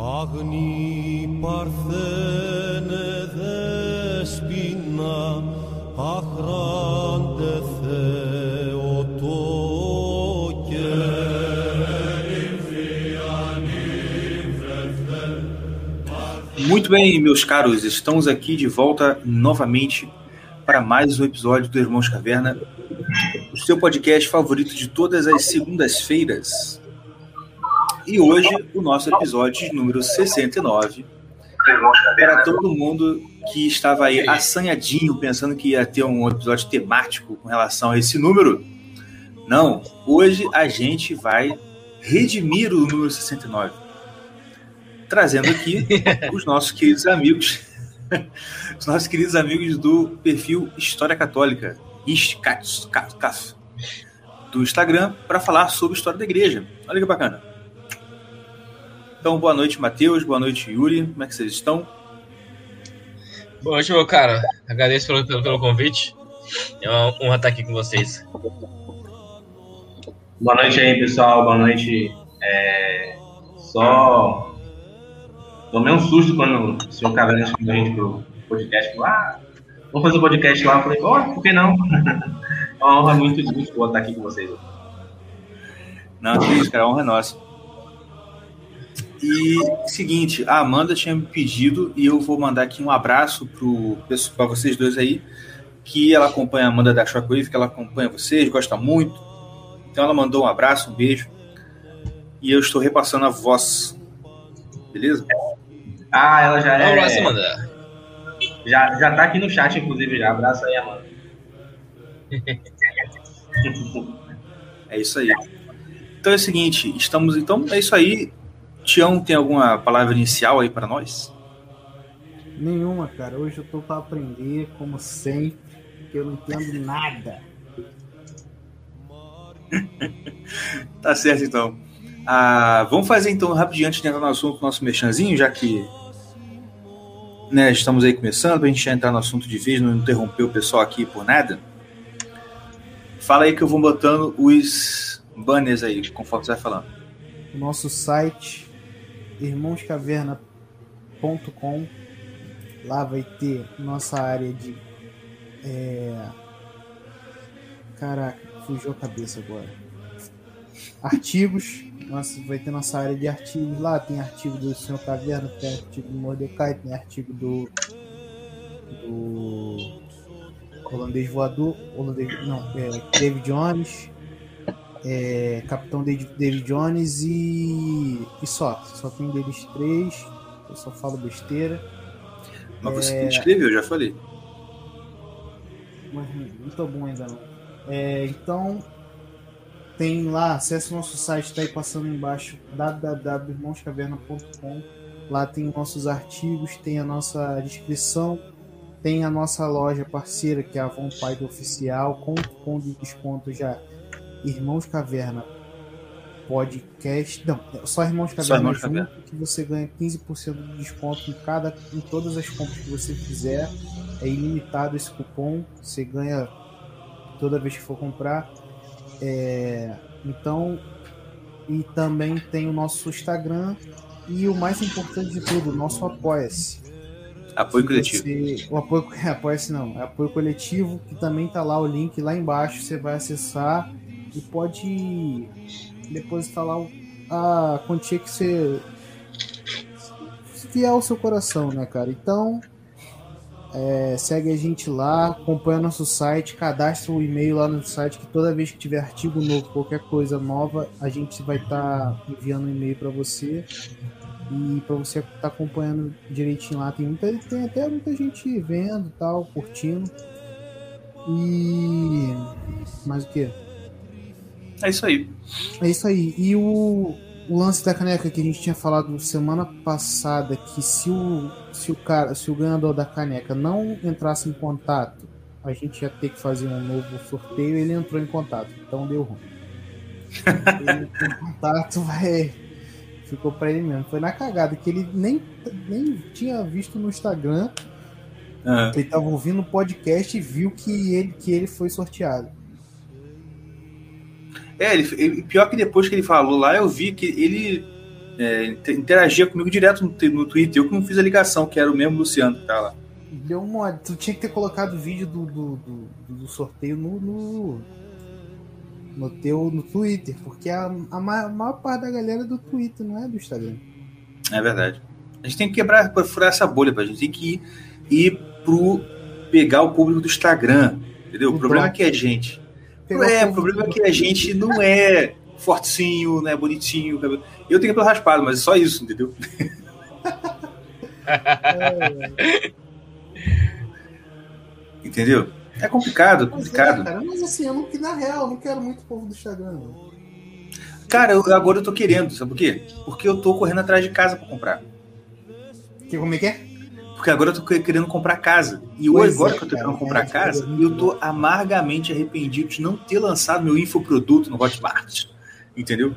Agni Parthena Despina Ahrande Muito bem, meus caros, estamos aqui de volta novamente para mais um episódio do Irmãos Caverna, o seu podcast favorito de todas as segundas-feiras. E hoje, o nosso episódio número 69. Para todo mundo que estava aí assanhadinho, pensando que ia ter um episódio temático com relação a esse número. Não, hoje a gente vai redimir o número 69. Trazendo aqui os nossos queridos amigos, os nossos queridos amigos do perfil História Católica, do Instagram, para falar sobre história da igreja. Olha que bacana. Então, boa noite, Matheus. Boa noite, Yuri. Como é que vocês estão? Boa noite, meu cara. Agradeço pelo, pelo, pelo convite. É uma honra estar aqui com vocês. Boa noite aí, pessoal. Boa noite. É... Só tomei um susto quando o senhor Caverna chamou a gente pro podcast. Falou, ah, vamos fazer o um podcast lá. Eu falei, ó, por que não? é uma honra muito, muito boa estar aqui com vocês. Não, isso, cara. A honra é nossa. E seguinte, a Amanda tinha me pedido e eu vou mandar aqui um abraço para vocês dois aí, que ela acompanha a Amanda da Shockwave, que ela acompanha vocês, gosta muito. Então ela mandou um abraço, um beijo. E eu estou repassando a voz. Beleza? Ah, ela já é. Um abraço, Amanda. Já, já tá aqui no chat, inclusive, já. Abraço aí, Amanda. é isso aí. Então é o seguinte, estamos. Então é isso aí. Tião, tem alguma palavra inicial aí para nós? Nenhuma, cara. Hoje eu tô para aprender, como sempre, porque eu não entendo nada. tá certo, então. Ah, vamos fazer então rapidinho antes de entrar no assunto nosso mexanzinho, já que né, estamos aí começando, para a gente já entrar no assunto de vez, não interromper o pessoal aqui por nada. Fala aí que eu vou botando os banners aí, conforme você vai falando. O nosso site irmãoscaverna.com. Lá vai ter nossa área de. É... Caraca, fugiu a cabeça agora. Artigos. Nossa, vai ter nossa área de artigos lá. Tem artigo do Senhor Caverna, tem artigo do Mordecai, tem artigo do. do. Holandês Voador. Holandês, não, é, David Jones é, Capitão David Jones e, e só. Só tem deles três. Eu só falo besteira. Mas você é... escreveu, já falei. Mas não tô bom ainda não. É, então, tem lá, acesse o nosso site, tá aí passando embaixo, www.irmãoscaverna.com. Lá tem nossos artigos, tem a nossa descrição, tem a nossa loja parceira, que é a Pai Oficial, com cupom de desconto já Irmãos Caverna podcast. Não, só Irmãos Caverna só Irmãos junto, Caverna. que você ganha 15% de desconto em cada em todas as compras que você fizer. É ilimitado esse cupom, você ganha toda vez que for comprar. É, então, e também tem o nosso Instagram e o mais importante de tudo, o nosso Apoia-se. Apoio coletivo. Você, o apoio, apoia-se não, é apoio coletivo, que também tá lá o link lá embaixo, você vai acessar e pode depositar lá a quantia que você fiel ao seu coração, né, cara? Então, é, segue a gente lá, acompanha nosso site, cadastra o e-mail lá no site que toda vez que tiver artigo novo, qualquer coisa nova, a gente vai estar tá enviando um e-mail para você e para você estar tá acompanhando direitinho lá. Tem, muita, tem até muita gente vendo, tal, curtindo. E mais o que? É isso aí. É isso aí. E o, o lance da caneca que a gente tinha falado semana passada, que se o, se o cara, se o ganhador da caneca não entrasse em contato, a gente ia ter que fazer um novo sorteio. Ele entrou em contato, então deu ruim. ele em contato, ficou para ele mesmo. Foi na cagada que ele nem, nem tinha visto no Instagram. Uhum. Ele tava ouvindo o podcast e viu que ele, que ele foi sorteado. É, ele, ele, pior que depois que ele falou lá, eu vi que ele é, interagia comigo direto no, no, Twitter. Eu que não fiz a ligação, que era o mesmo Luciano que tá lá. Deu mole. Tu tinha que ter colocado o vídeo do, do, do, do sorteio no, no, no, teu no Twitter, porque a, a, maior, a maior parte da galera é do Twitter, não é do Instagram. É verdade. A gente tem que quebrar, furar essa bolha, pra gente tem que ir, ir pro pegar o público do Instagram, entendeu? O, o problema é que a gente. É, o problema é que a gente não é fortinho, né, bonitinho. Eu tenho pelo raspado, mas é só isso, entendeu? é. Entendeu? É complicado, complicado. Mas, é, cara, mas assim, eu não, na real, eu não quero muito povo do Instagram. Cara, eu, agora eu tô querendo, sabe por quê? Porque eu tô correndo atrás de casa pra comprar. Que, como é que é? Porque agora eu tô querendo comprar casa. E hoje, agora é, que eu tô querendo comprar é, casa, é, eu tô amargamente arrependido de não ter lançado meu infoproduto no Hotmart. Entendeu?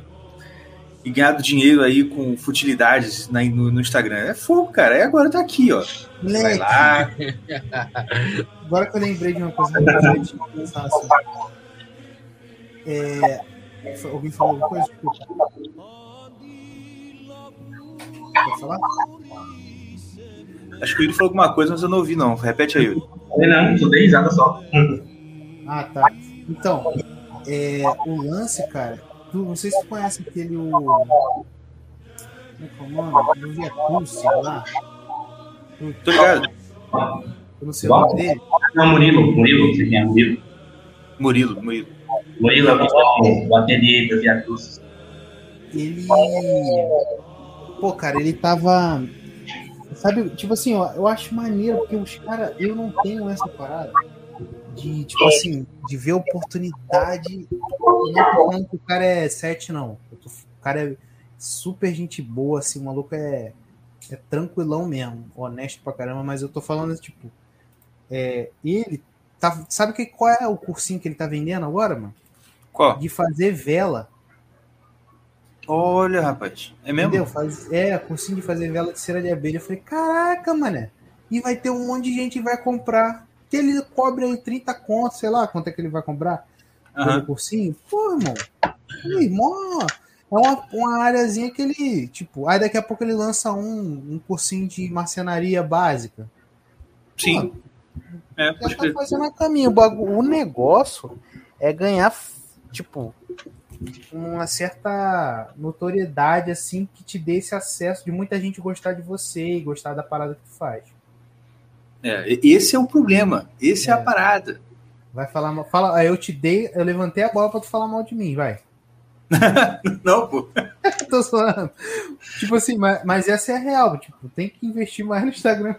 E ganhado dinheiro aí com futilidades na, no, no, Instagram. É fogo, cara. É agora tá aqui, ó. Moleque. Vai lá. Agora que eu lembrei de uma coisa importante, pensar assim. É, alguém falou alguma coisa? Desculpa. Quer falar? Acho que o Yuri falou alguma coisa, mas eu não ouvi, não. Repete aí, Yuri. Não, só dei risada só. Ah, tá. Então, é, o lance, cara, tu, não sei se tu conhece aquele. O, como é que é o nome? Do Via Cruz, lá. Tô ligado. Eu não sei o nome dele. Não, Murilo, Murilo, você quem é Murilo? Murilo, Murilo. Murilo é o, o ateliê da Via Cruz. Ele. Pô, cara, ele tava Sabe, tipo assim, ó, eu acho maneiro, porque os caras, eu não tenho essa parada de, tipo assim, de ver oportunidade. não tô falando que o cara é sete, não. Tô, o cara é super gente boa, assim, o maluco é, é tranquilão mesmo, honesto pra caramba, mas eu tô falando, tipo, é, ele tá. Sabe que, qual é o cursinho que ele tá vendendo agora, mano? Qual? De fazer vela. Olha, rapaz. É mesmo? Entendeu? Faz, é, cursinho de fazer vela de cera de abelha. Eu falei, caraca, mané. E vai ter um monte de gente que vai comprar. Que ele cobre aí 30 contos, sei lá quanto é que ele vai comprar uhum. pelo cursinho. Pô, irmão. É uma, uma áreazinha que ele. Tipo, aí daqui a pouco ele lança um, um cursinho de marcenaria básica. Sim. Pô, é, já tá fazendo a caminho. O, o negócio é ganhar, tipo, uma certa notoriedade assim que te dê esse acesso de muita gente gostar de você e gostar da parada que tu faz. É, esse é o problema, esse é, é a parada. Vai falar, fala, eu te dei, eu levantei a bola para tu falar mal de mim, vai. Não, pô. Tô falando. Tipo assim, mas, mas, essa é a real, tipo, tem que investir mais no Instagram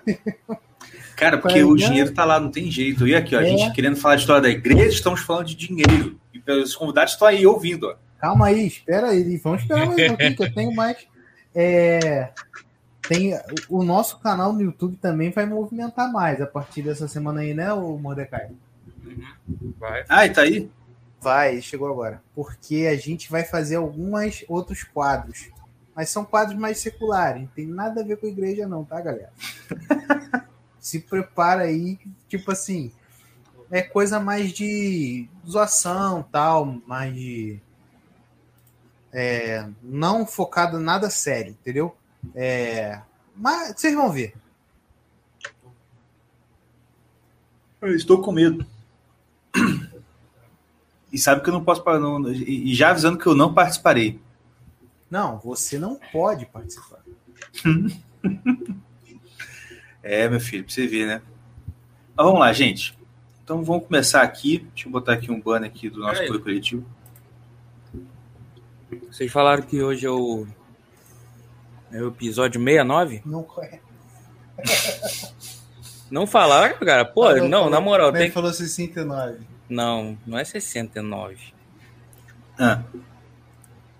Cara, porque o dinheiro tá lá, não tem jeito. E aqui, ó, é. a gente querendo falar de história da igreja, estamos falando de dinheiro. E os convidados estão aí ouvindo, ó. Calma aí, espera aí. Vamos esperar mais um pouquinho, que eu tenho mais. É, tem, o nosso canal no YouTube também vai movimentar mais a partir dessa semana aí, né, o Mordecai? Vai. Ah, e tá aí? Vai, chegou agora. Porque a gente vai fazer alguns outros quadros. Mas são quadros mais seculares. Não tem nada a ver com a igreja, não, tá, galera? Se prepara aí, tipo assim, é coisa mais de zoação, tal, mais de. É, não focado em nada sério, entendeu? É, mas vocês vão ver. Eu estou com medo. E sabe que eu não posso. Não, e já avisando que eu não participarei. Não, você não pode participar. É, meu filho, pra você ver, né? Mas vamos lá, gente. Então vamos começar aqui. Deixa eu botar aqui um banner aqui do nosso apoio coletivo. Vocês falaram que hoje é o, é o episódio 69? Não é. Não falaram, cara? Pô, ah, não, não falou, na moral. Ele tem... falou 69. Não, não é 69. Ah.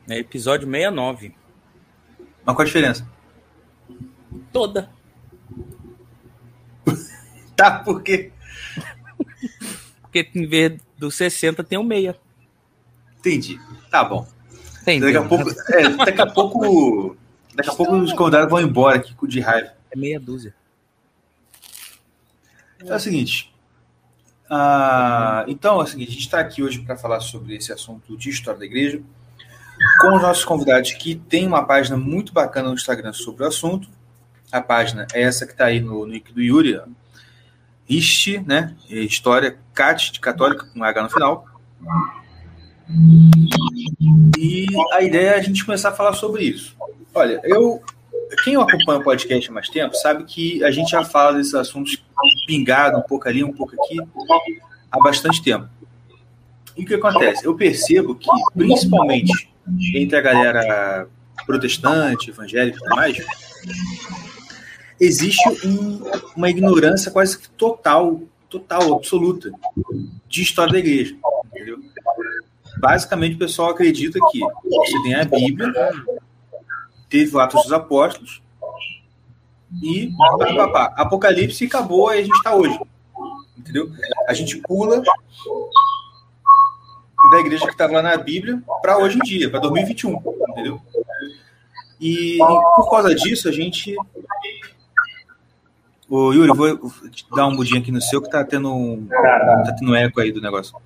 É episódio 69. Mas qual a diferença? Toda. Tá, por quê? Porque em vez do 60 tem o 6. Entendi. Tá bom. Daqui a pouco. É, daqui a pouco. Daqui a pouco os convidados vão embora aqui de raiva. É meia dúzia. É o seguinte. Ah, então, é o seguinte, a gente está aqui hoje para falar sobre esse assunto de história da igreja. com os nossos convidados que tem uma página muito bacana no Instagram sobre o assunto. A página é essa que está aí no nick do Yuri, Riste, né? História Cat de Católica, com H no final. E a ideia é a gente começar a falar sobre isso. Olha, eu. Quem acompanha o podcast há mais tempo sabe que a gente já fala desses assuntos pingado um pouco ali, um pouco aqui, há bastante tempo. E o que acontece? Eu percebo que, principalmente entre a galera protestante, evangélica e tudo mais, existe um, uma ignorância quase que total, total, absoluta de história da igreja. Entendeu? Basicamente, o pessoal acredita que você tem a Bíblia, teve o Atos dos Apóstolos, e pá, pá, pá, Apocalipse acabou e a gente está hoje. Entendeu? A gente pula da igreja que estava lá na Bíblia para hoje em dia, para 2021, entendeu? E, e por causa disso, a gente. Ô, Yuri, vou dar um mudinho aqui no seu que tá tendo um, tá tendo um eco aí do negócio.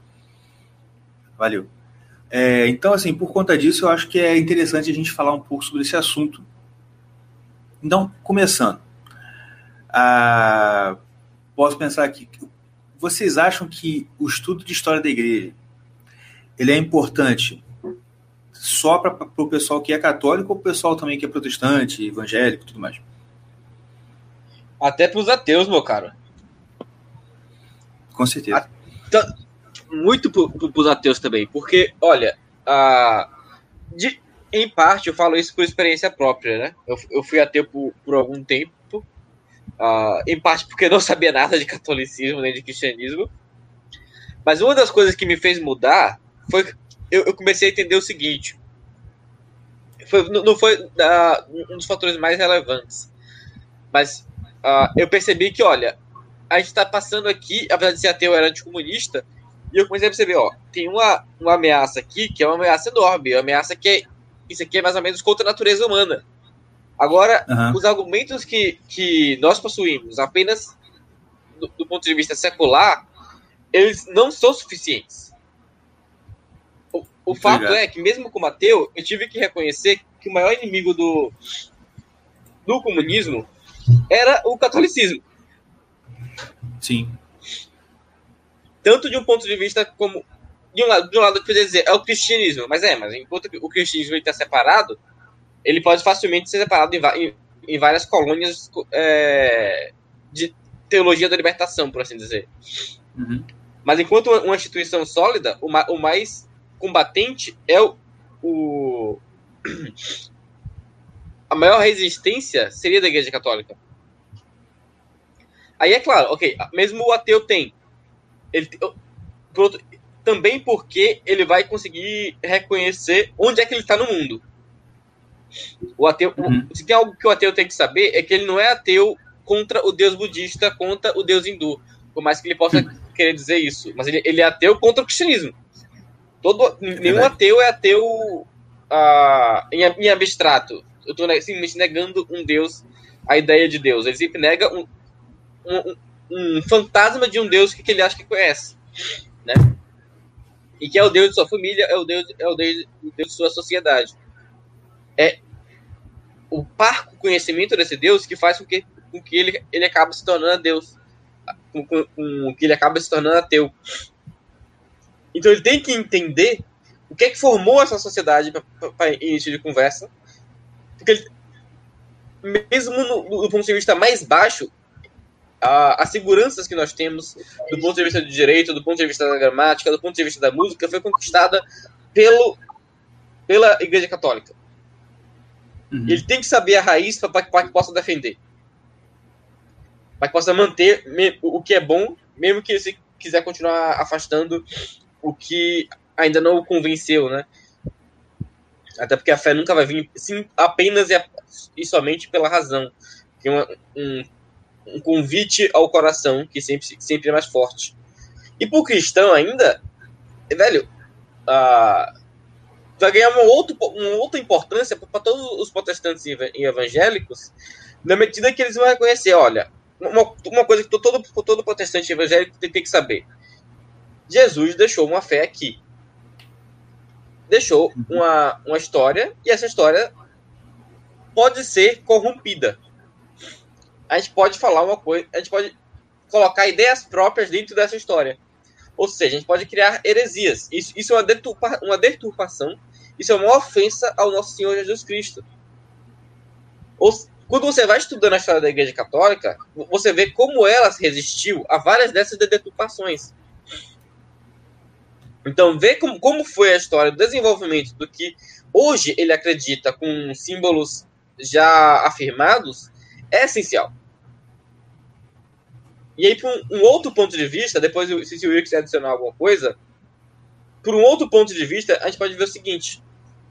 Valeu. É, então, assim, por conta disso, eu acho que é interessante a gente falar um pouco sobre esse assunto. Então, começando. Ah, posso pensar aqui. Vocês acham que o estudo de história da igreja ele é importante só para o pessoal que é católico ou o pessoal também que é protestante, evangélico tudo mais? Até para os ateus, meu caro. Com certeza. Muito para os ateus também, porque, olha, a, de, em parte eu falo isso por experiência própria, né? Eu, eu fui ateu por, por algum tempo, uh, em parte porque não sabia nada de catolicismo nem de cristianismo. Mas uma das coisas que me fez mudar foi eu, eu comecei a entender o seguinte. Foi, não, não foi uh, um dos fatores mais relevantes. Mas uh, eu percebi que, olha, a gente está passando aqui, apesar de ser ateu, era anticomunista, e eu comecei a perceber, ó, tem uma, uma ameaça aqui que é uma ameaça enorme, uma ameaça que é, isso aqui é mais ou menos contra a natureza humana. Agora, uhum. os argumentos que, que nós possuímos apenas do, do ponto de vista secular, eles não são suficientes o fato Obrigado. é que, mesmo como ateu, eu tive que reconhecer que o maior inimigo do, do comunismo era o catolicismo. Sim. Tanto de um ponto de vista como. De um lado, de um lado eu poderia dizer, é o cristianismo. Mas é, mas enquanto o cristianismo está separado, ele pode facilmente ser separado em, em, em várias colônias é, de teologia da libertação, por assim dizer. Uhum. Mas enquanto uma, uma instituição sólida, o, o mais combatente é o, o a maior resistência seria da Igreja Católica. Aí é claro, ok, mesmo o ateu tem. Ele, por também porque ele vai conseguir reconhecer onde é que ele está no mundo. O ateu, uhum. se tem algo que o ateu tem que saber é que ele não é ateu contra o Deus budista, contra o Deus hindu, por mais que ele possa uhum. querer dizer isso, mas ele, ele é ateu contra o cristianismo. Todo, nenhum ateu é ateu uh, em, em, abstrato. Eu estou simplesmente negando um Deus, a ideia de Deus. Ele sempre nega um, um, um fantasma de um Deus que, que, ele acha que conhece, né? E que é o Deus de sua família, é o Deus, é o Deus, o Deus de sua sociedade. É o parco conhecimento desse Deus que faz com que, com que ele, ele acabe se tornando Deus, com, com, com que ele acabe se tornando ateu. Então ele tem que entender o que é que formou essa sociedade para início de conversa. Porque mesmo no, do ponto de vista mais baixo, a, as seguranças que nós temos do ponto de vista do direito, do ponto de vista da gramática, do ponto de vista da música, foi conquistada pelo, pela Igreja Católica. Uhum. Ele tem que saber a raiz para que possa defender. Para que possa manter o que é bom, mesmo que ele se quiser continuar afastando o que ainda não o convenceu, né? Até porque a fé nunca vai vir sim, apenas e, e somente pela razão. Tem uma, um, um convite ao coração que sempre, sempre é mais forte. E para o cristão ainda, velho, vai ganhar uma, outro, uma outra importância para todos os protestantes e evangélicos, na medida que eles vão reconhecer, olha, uma, uma coisa que todo, todo protestante evangélico tem, tem que saber. Jesus deixou uma fé aqui. Deixou uma, uma história e essa história pode ser corrompida. A gente pode falar uma coisa, a gente pode colocar ideias próprias dentro dessa história. Ou seja, a gente pode criar heresias. Isso, isso é uma, deturpa, uma deturpação, isso é uma ofensa ao nosso Senhor Jesus Cristo. Ou, quando você vai estudando a história da Igreja Católica, você vê como ela resistiu a várias dessas deturpações. Então, ver como, como foi a história do desenvolvimento do que hoje ele acredita com símbolos já afirmados é essencial. E aí, por um, um outro ponto de vista, depois se o Will quiser adicionar alguma coisa, por um outro ponto de vista, a gente pode ver o seguinte: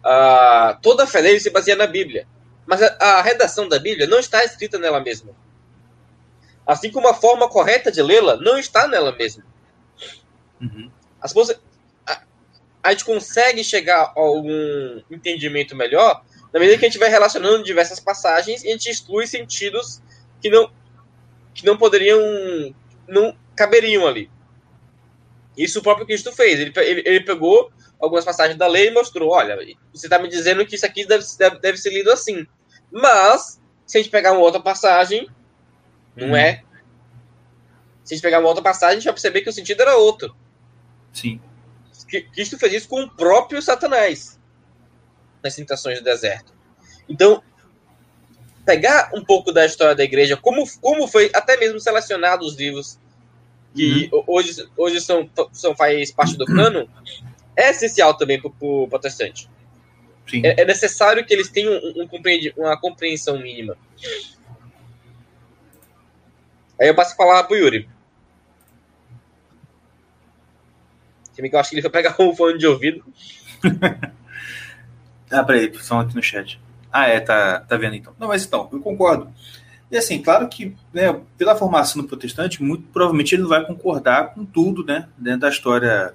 uh, toda a fé dele se baseia na Bíblia, mas a, a, redação da Bíblia não está escrita nela mesma. Assim como a forma correta de lê-la não está nela mesma. Uhum. As, a gente consegue chegar a algum entendimento melhor na medida que a gente vai relacionando diversas passagens e a gente exclui sentidos que não, que não poderiam, não caberiam ali. Isso o próprio Cristo fez. Ele, ele, ele pegou algumas passagens da lei e mostrou: olha, você está me dizendo que isso aqui deve, deve, deve ser lido assim. Mas, se a gente pegar uma outra passagem, não hum. é. Se a gente pegar uma outra passagem, a gente vai perceber que o sentido era outro. Sim. Cristo fez isso com o próprio Satanás nas tentações do deserto. Então, pegar um pouco da história da igreja, como, como foi até mesmo selecionado os livros que uhum. hoje, hoje são, são faz parte do cano, é essencial também para o protestante. É, é, necessário que eles tenham um, um, uma compreensão mínima. Aí eu passo a falar para o Yuri. Que eu acho que ele foi pegar um fone de ouvido. ah, peraí, só aqui no chat. Ah, é, tá, tá vendo então. Não, mas então, eu concordo. E assim, claro que, né, pela formação do protestante, muito provavelmente ele não vai concordar com tudo, né, dentro da história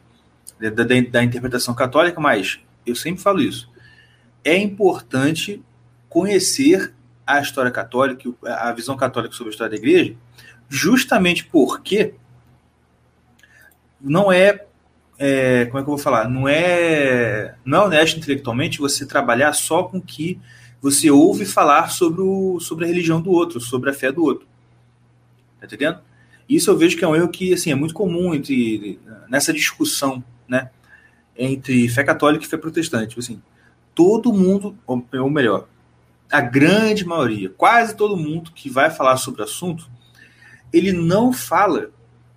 da, da, da interpretação católica, mas eu sempre falo isso. É importante conhecer a história católica, a visão católica sobre a história da igreja, justamente porque não é é, como é que eu vou falar? Não é, não é honesto intelectualmente você trabalhar só com que você ouve falar sobre, o, sobre a religião do outro, sobre a fé do outro. Tá entendendo? Isso eu vejo que é um erro que assim, é muito comum entre, nessa discussão né, entre fé católica e fé protestante. Assim, todo mundo, ou melhor, a grande maioria, quase todo mundo que vai falar sobre o assunto, ele não fala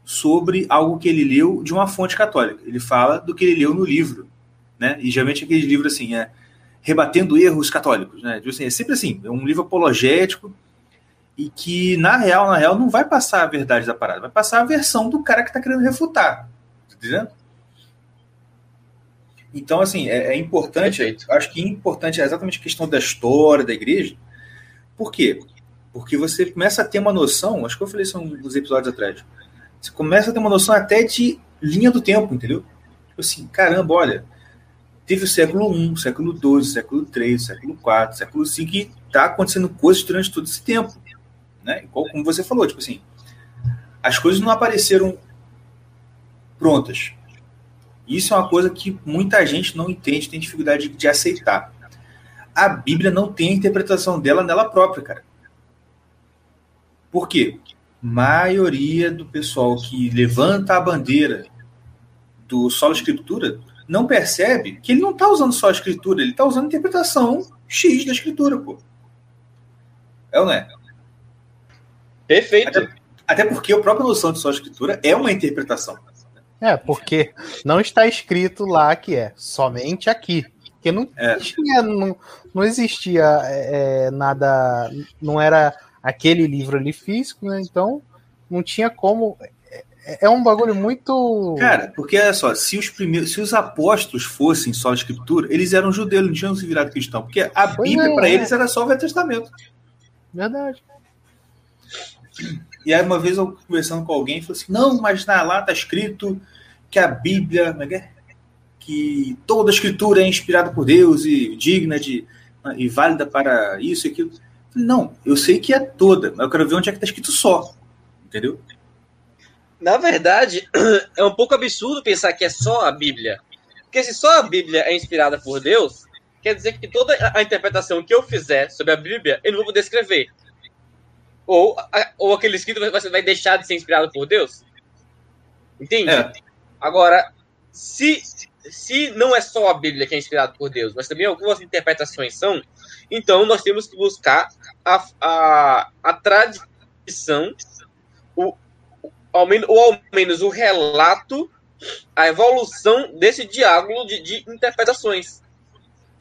sobre algo que ele leu de uma fonte católica. Ele fala do que ele leu no livro, né? E geralmente aquele livro assim é rebatendo erros católicos, né? Assim, é sempre assim, é um livro apologético e que na real, na real, não vai passar a verdade da parada, vai passar a versão do cara que está querendo refutar, tá entendendo? Então, assim, é, é importante, Perfeito. acho que é importante é exatamente a questão da história da igreja. Por quê? Porque você começa a ter uma noção, acho que eu falei isso uns episódios atrás, você começa a ter uma noção até de linha do tempo, entendeu? Tipo assim, caramba, olha, teve o século I, século II, século III, século IV, século V, e tá acontecendo coisas durante todo esse tempo. Né? Como você falou, tipo assim, as coisas não apareceram prontas. Isso é uma coisa que muita gente não entende, tem dificuldade de, de aceitar. A Bíblia não tem a interpretação dela nela própria, cara. Por quê? Maioria do pessoal que levanta a bandeira do solo escritura não percebe que ele não está usando só a escritura, ele está usando a interpretação X da escritura, pô. É ou não é? Perfeito. Até, até porque a própria noção de só escritura é uma interpretação. É, porque não está escrito lá que é somente aqui. Porque não, é. tinha, não, não existia é, nada, não era aquele livro ali físico, né? Então não tinha como. É, é um bagulho muito. Cara, porque olha só, se os primeiros, se os apóstolos fossem só a escritura, eles eram judeus, não tinham se virado cristão, porque a Bíblia é, para é. eles era só o Velho Testamento. Verdade. E aí uma vez eu conversando com alguém, falou assim: "Não, mas na lá tá escrito que a Bíblia, é que toda a escritura é inspirada por Deus e digna de e válida para isso e aquilo. Não, eu sei que é toda, mas eu quero ver onde é que está escrito só. Entendeu? Na verdade, é um pouco absurdo pensar que é só a Bíblia. Porque se só a Bíblia é inspirada por Deus, quer dizer que toda a interpretação que eu fizer sobre a Bíblia, eu não vou poder escrever. Ou, ou aquele escrito vai, vai deixar de ser inspirado por Deus. Entende? É. Agora, se, se não é só a Bíblia que é inspirada por Deus, mas também algumas interpretações são, então nós temos que buscar a, a, a tradição, o, ao menos, ou ao menos o relato, a evolução desse diálogo de, de interpretações.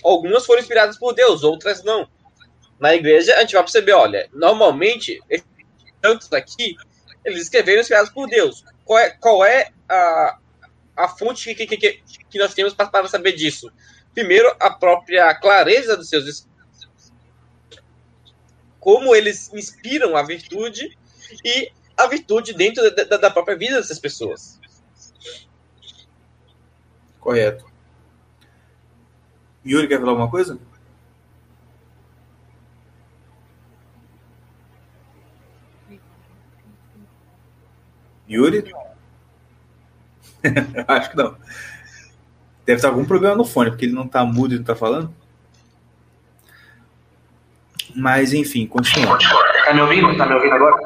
Algumas foram inspiradas por Deus, outras não. Na igreja, a gente vai perceber, olha, normalmente, tantos aqui, eles escreveram inspirados por Deus. Qual é, qual é a, a fonte que, que, que, que nós temos para, saber disso? Primeiro, a própria clareza dos seus como eles inspiram a virtude e a virtude dentro da, da- própria vida dessas pessoas. Correto. Yuri, quer falar alguma coisa? Yuri? Acho que não. Deve estar algum problema no fone, porque ele não está mudo e não está falando. Mas, enfim, continuando. Tá me ouvindo? Tá me ouvindo agora?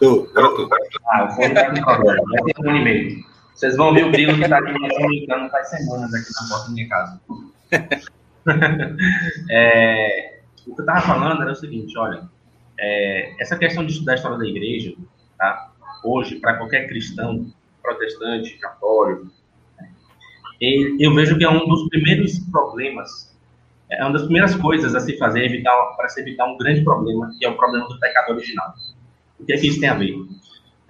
Tô, agora tô. Ah, o fone tá com problema. Vai ter um e meio. Vocês vão ver o grilo que tá aqui me comunicando faz semanas aqui na porta da minha casa. É, o que eu tava falando era o seguinte, olha, é, essa questão de estudar a história da igreja, tá? Hoje, para qualquer cristão, protestante, católico, né, eu vejo que é um dos primeiros problemas, é uma das primeiras coisas a se fazer evitar para se evitar um grande problema, que é o problema do pecado original. O que é que isso tem a ver?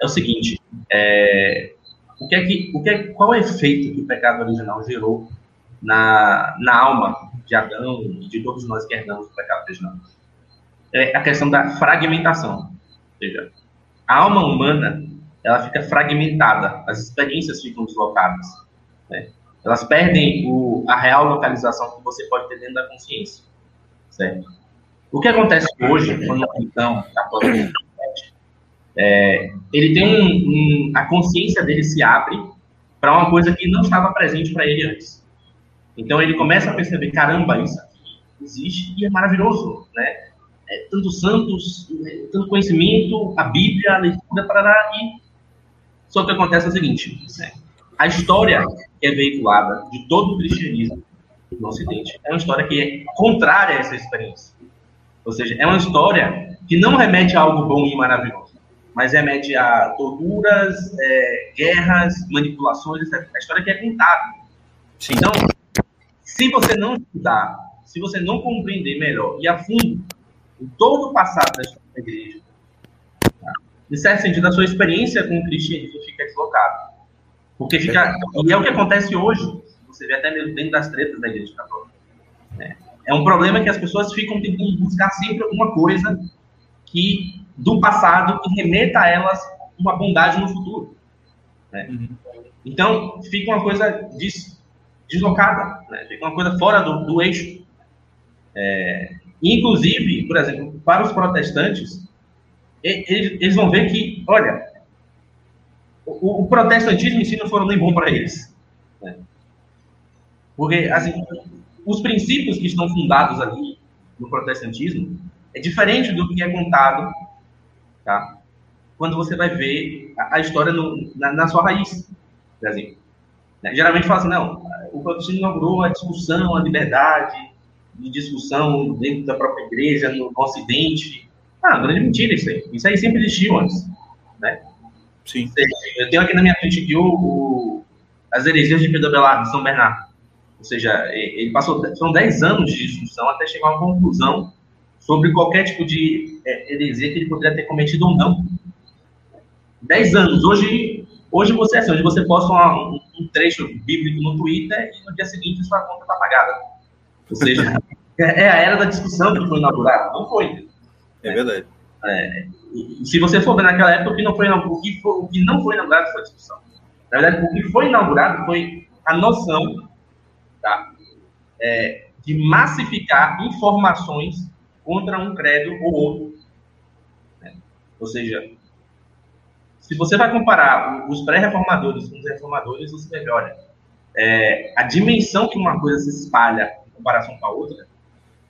É o seguinte, é, o que é que, o que é, qual é o efeito que o pecado original gerou na, na alma de Adão e de todos nós que herdamos o pecado original? É a questão da fragmentação. Ou seja, a alma humana ela fica fragmentada, as experiências ficam deslocadas. né? Elas perdem o, a real localização que você pode ter dentro da consciência. Certo? O que acontece hoje, quando um cristão católico é, ele tem um, um- a consciência dele se abre para uma coisa que não estava presente para ele antes. Então ele começa a perceber, caramba, isso aqui existe e é maravilhoso, né? É, tanto santos, é, tanto conhecimento, a Bíblia, a leitura, parará, e só que acontece é o seguinte, né? a história que é veiculada de todo o cristianismo no Ocidente é uma história que é contrária a essa experiência. Ou seja, é uma história que não remete a algo bom e maravilhoso, mas remete a torturas, é, guerras, manipulações, etc. A história que é contada. Então, se você não estudar, se você não compreender melhor e a fundo todo o passado da história da igreja, tá? em certo sentido, a sua experiência com o cristianismo fica deslocada. Porque fica. E é o que acontece hoje. Você vê até mesmo dentro das tretas da igreja católica. né? É um problema que as pessoas ficam tentando buscar sempre alguma coisa que do passado que remeta a elas uma bondade no futuro. né? Uhum. Então, fica uma coisa des- deslocada, né? fica uma coisa fora do, do eixo. É, inclusive, por exemplo, para os protestantes, eles, eles vão ver que, olha, o, o protestantismo em si não foram nem bom para eles. né? Porque, assim, os princípios que estão fundados ali no protestantismo é diferente do que é contado, tá? Quando você vai ver a, a história no- na, na sua raiz. Né? Geralmente fala assim, não, o protestantismo inaugurou a discussão, a liberdade de discussão dentro da própria igreja, no Ocidente. Ah, grande mentira isso aí. Isso aí sempre existiu antes, né? Sim. Eu tenho aqui na minha frente aqui o, o- as heresias de Pedro Abelardo, de São Bernardo. Ou seja, ele passou, são 10 anos de discussão até chegar a uma conclusão sobre qualquer tipo de é, heresia que ele poderia ter cometido ou não. 10 anos. Hoje, hoje você é assim, hoje você posta uma- um, um trecho bíblico no Twitter e no dia seguinte sua conta está apagada. Ou seja, é, é a era da discussão que foi inaugurada. Não foi. É verdade. E se você for ver naquela época, o que não foi, o que foi, o que não foi inaugurado foi a discussão. Na verdade, o que foi inaugurado foi a noção tá, é, de massificar informações contra um credo ou outro. né? Ou seja, se você vai comparar os pré-reformadores com os reformadores, você ver, olha, é, a dimensão que uma coisa se espalha em comparação com a outra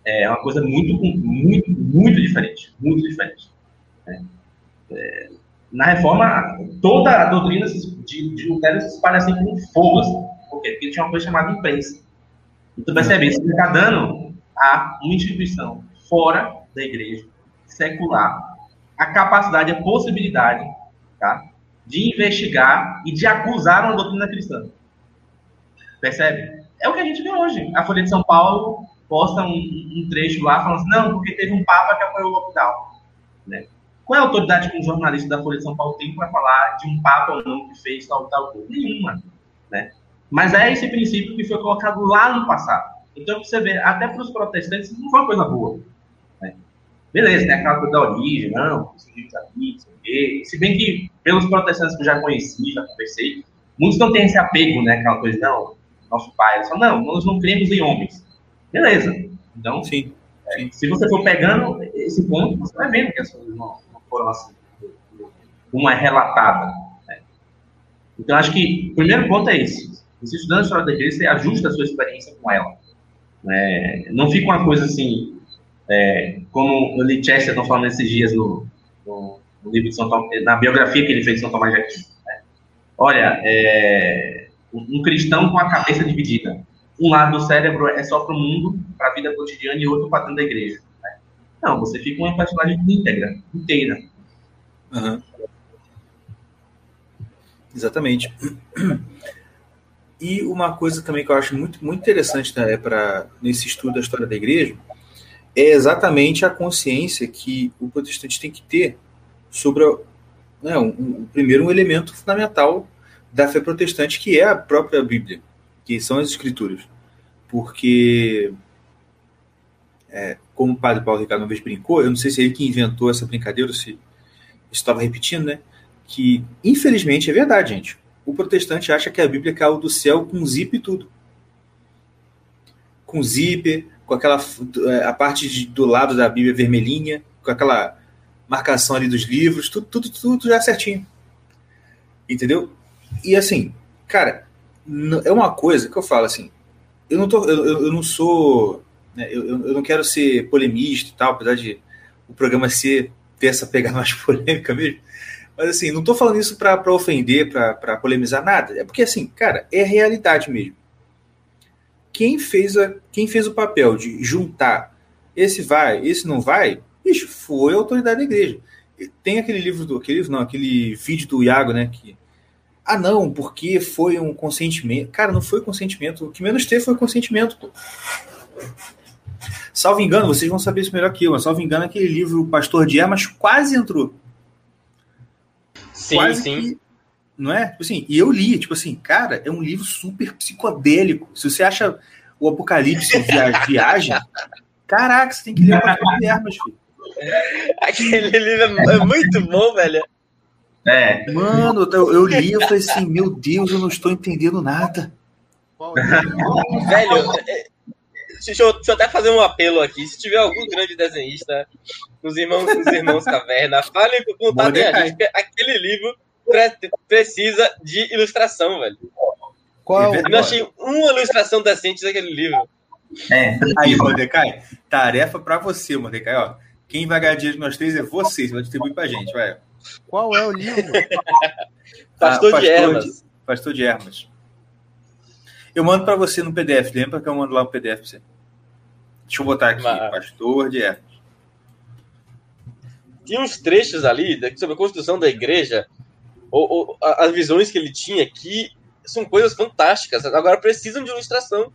é uma coisa muito, muito, muito diferente. Muito diferente. Né? É, na reforma, toda a doutrina de, de Lutero se espalha assim como fogo. Assim. Por quê? Porque tinha uma coisa chamada imprensa. E tu percebe, isso está dando a uma instituição fora da igreja, secular, a capacidade, a possibilidade tá, de investigar e de acusar uma doutrina cristã. Percebe? É o que a gente vê hoje. A Folha de São Paulo posta um, um trecho lá falando assim, não, porque teve um papa que apoiou o lockdown. Né? Qual é a autoridade que um jornalista da Folha de São Paulo tem para falar de um papa ou não que fez tal, tal coisa? Nenhuma. Né? Mas é esse princípio que foi colocado lá no passado. Então, você vê, até para os protestantes, não foi uma coisa boa. Né? Beleza, né? Aquela coisa da origem, não, se bem que, pelos protestantes que eu já conheci, já conversei, muitos não têm esse apego, né? Aquela coisa, não, nosso pai, só, não, nós não cremos em homens. Beleza. Então, sim, é, sim. se você for pegando esse ponto, você vai vendo que as coisas não, não foram assim, como é relatada. Né? Então, acho que o primeiro ponto é esse. Você estudando a história da igreja, você ajusta a sua experiência com ela. É, não fica uma coisa assim, é, como o Lee Chesterton falando esses dias no, no, no, livro de São Tomás, na biografia que ele fez de São Tomás de Aquino. Né? Olha, é, um cristão com a cabeça dividida. Um lado do cérebro é só para o mundo, para a vida cotidiana, e outro para dentro da igreja. Né? Não, você fica uma personagem íntegra, inteira. Uhum. Exatamente. E uma coisa também que eu acho muito, muito interessante né, para nesse estudo da história da igreja é exatamente a consciência que o protestante tem que ter sobre né, um, um, primeiro um elemento fundamental da fé protestante que é a própria Bíblia, que são as escrituras, porque é, como o padre Paulo Ricardo uma vez brincou, eu não sei se é ele que inventou essa brincadeira se estava repetindo, né? Que infelizmente é verdade, gente o protestante acha que a Bíblia caiu do céu com zip e tudo. Com zíper, com aquela é, a parte de, do lado da Bíblia vermelhinha, com aquela marcação ali dos livros, tudo, tudo, tudo já certinho. Entendeu? E assim, cara, é uma coisa que eu falo assim, eu não, tô, eu, eu não sou, né, eu, eu não quero ser polemista e tal, apesar de o programa ser ter essa pegada mais polêmica mesmo, mas assim, não estou falando isso para ofender, para polemizar nada. É porque, assim, cara, é realidade mesmo. Quem fez, a, quem fez o papel de juntar esse vai, esse não vai, bicho, foi a autoridade da igreja. Tem aquele livro do. Aquele livro, não, aquele vídeo do Iago, né? Que. Ah, não, porque foi um consentimento. Cara, não foi consentimento. O que menos teve foi consentimento, pô. Salvo engano, vocês vão saber isso melhor que eu, mas salvo engano, aquele livro O Pastor de Hermas quase entrou. Sim, Quase sim. Que, não é? Tipo assim, e eu li, tipo assim, cara, é um livro super psicodélico. Se você acha o Apocalipse via, viagem, caraca, você tem que ler o Pastor Armas, filho. Aquele livro é muito bom, velho. É. Mano, eu, eu li e falei assim, meu Deus, eu não estou entendendo nada. velho, é, deixa eu, deixa eu, até fazer um apelo aqui. Se tiver algum grande desenhista, os irmãos, os irmãos Caverna, falem com contato a gente, porque aquele livro pre precisa de ilustração, velho. Qual? Eu não achei uma ilustração decente daquele livro. É, aí, Mordecai, tarefa para você, Mordecai, ó. Quem vai ganhar dinheiro de nós três é você, você vai distribuir pra gente, vai. Qual é o livro? Pastor, ah, Pastor de Ermas. De, Pastor de Ermas. Eu mando para você no PDF, lembra que eu mando lá o PDF pra você? Deixa eu botar aqui, Mas... Pastor de Hermes. Tinha uns trechos ali sobre a construção da igreja, ou, ou, as visões que ele tinha, que são coisas fantásticas. Agora precisam de ilustração.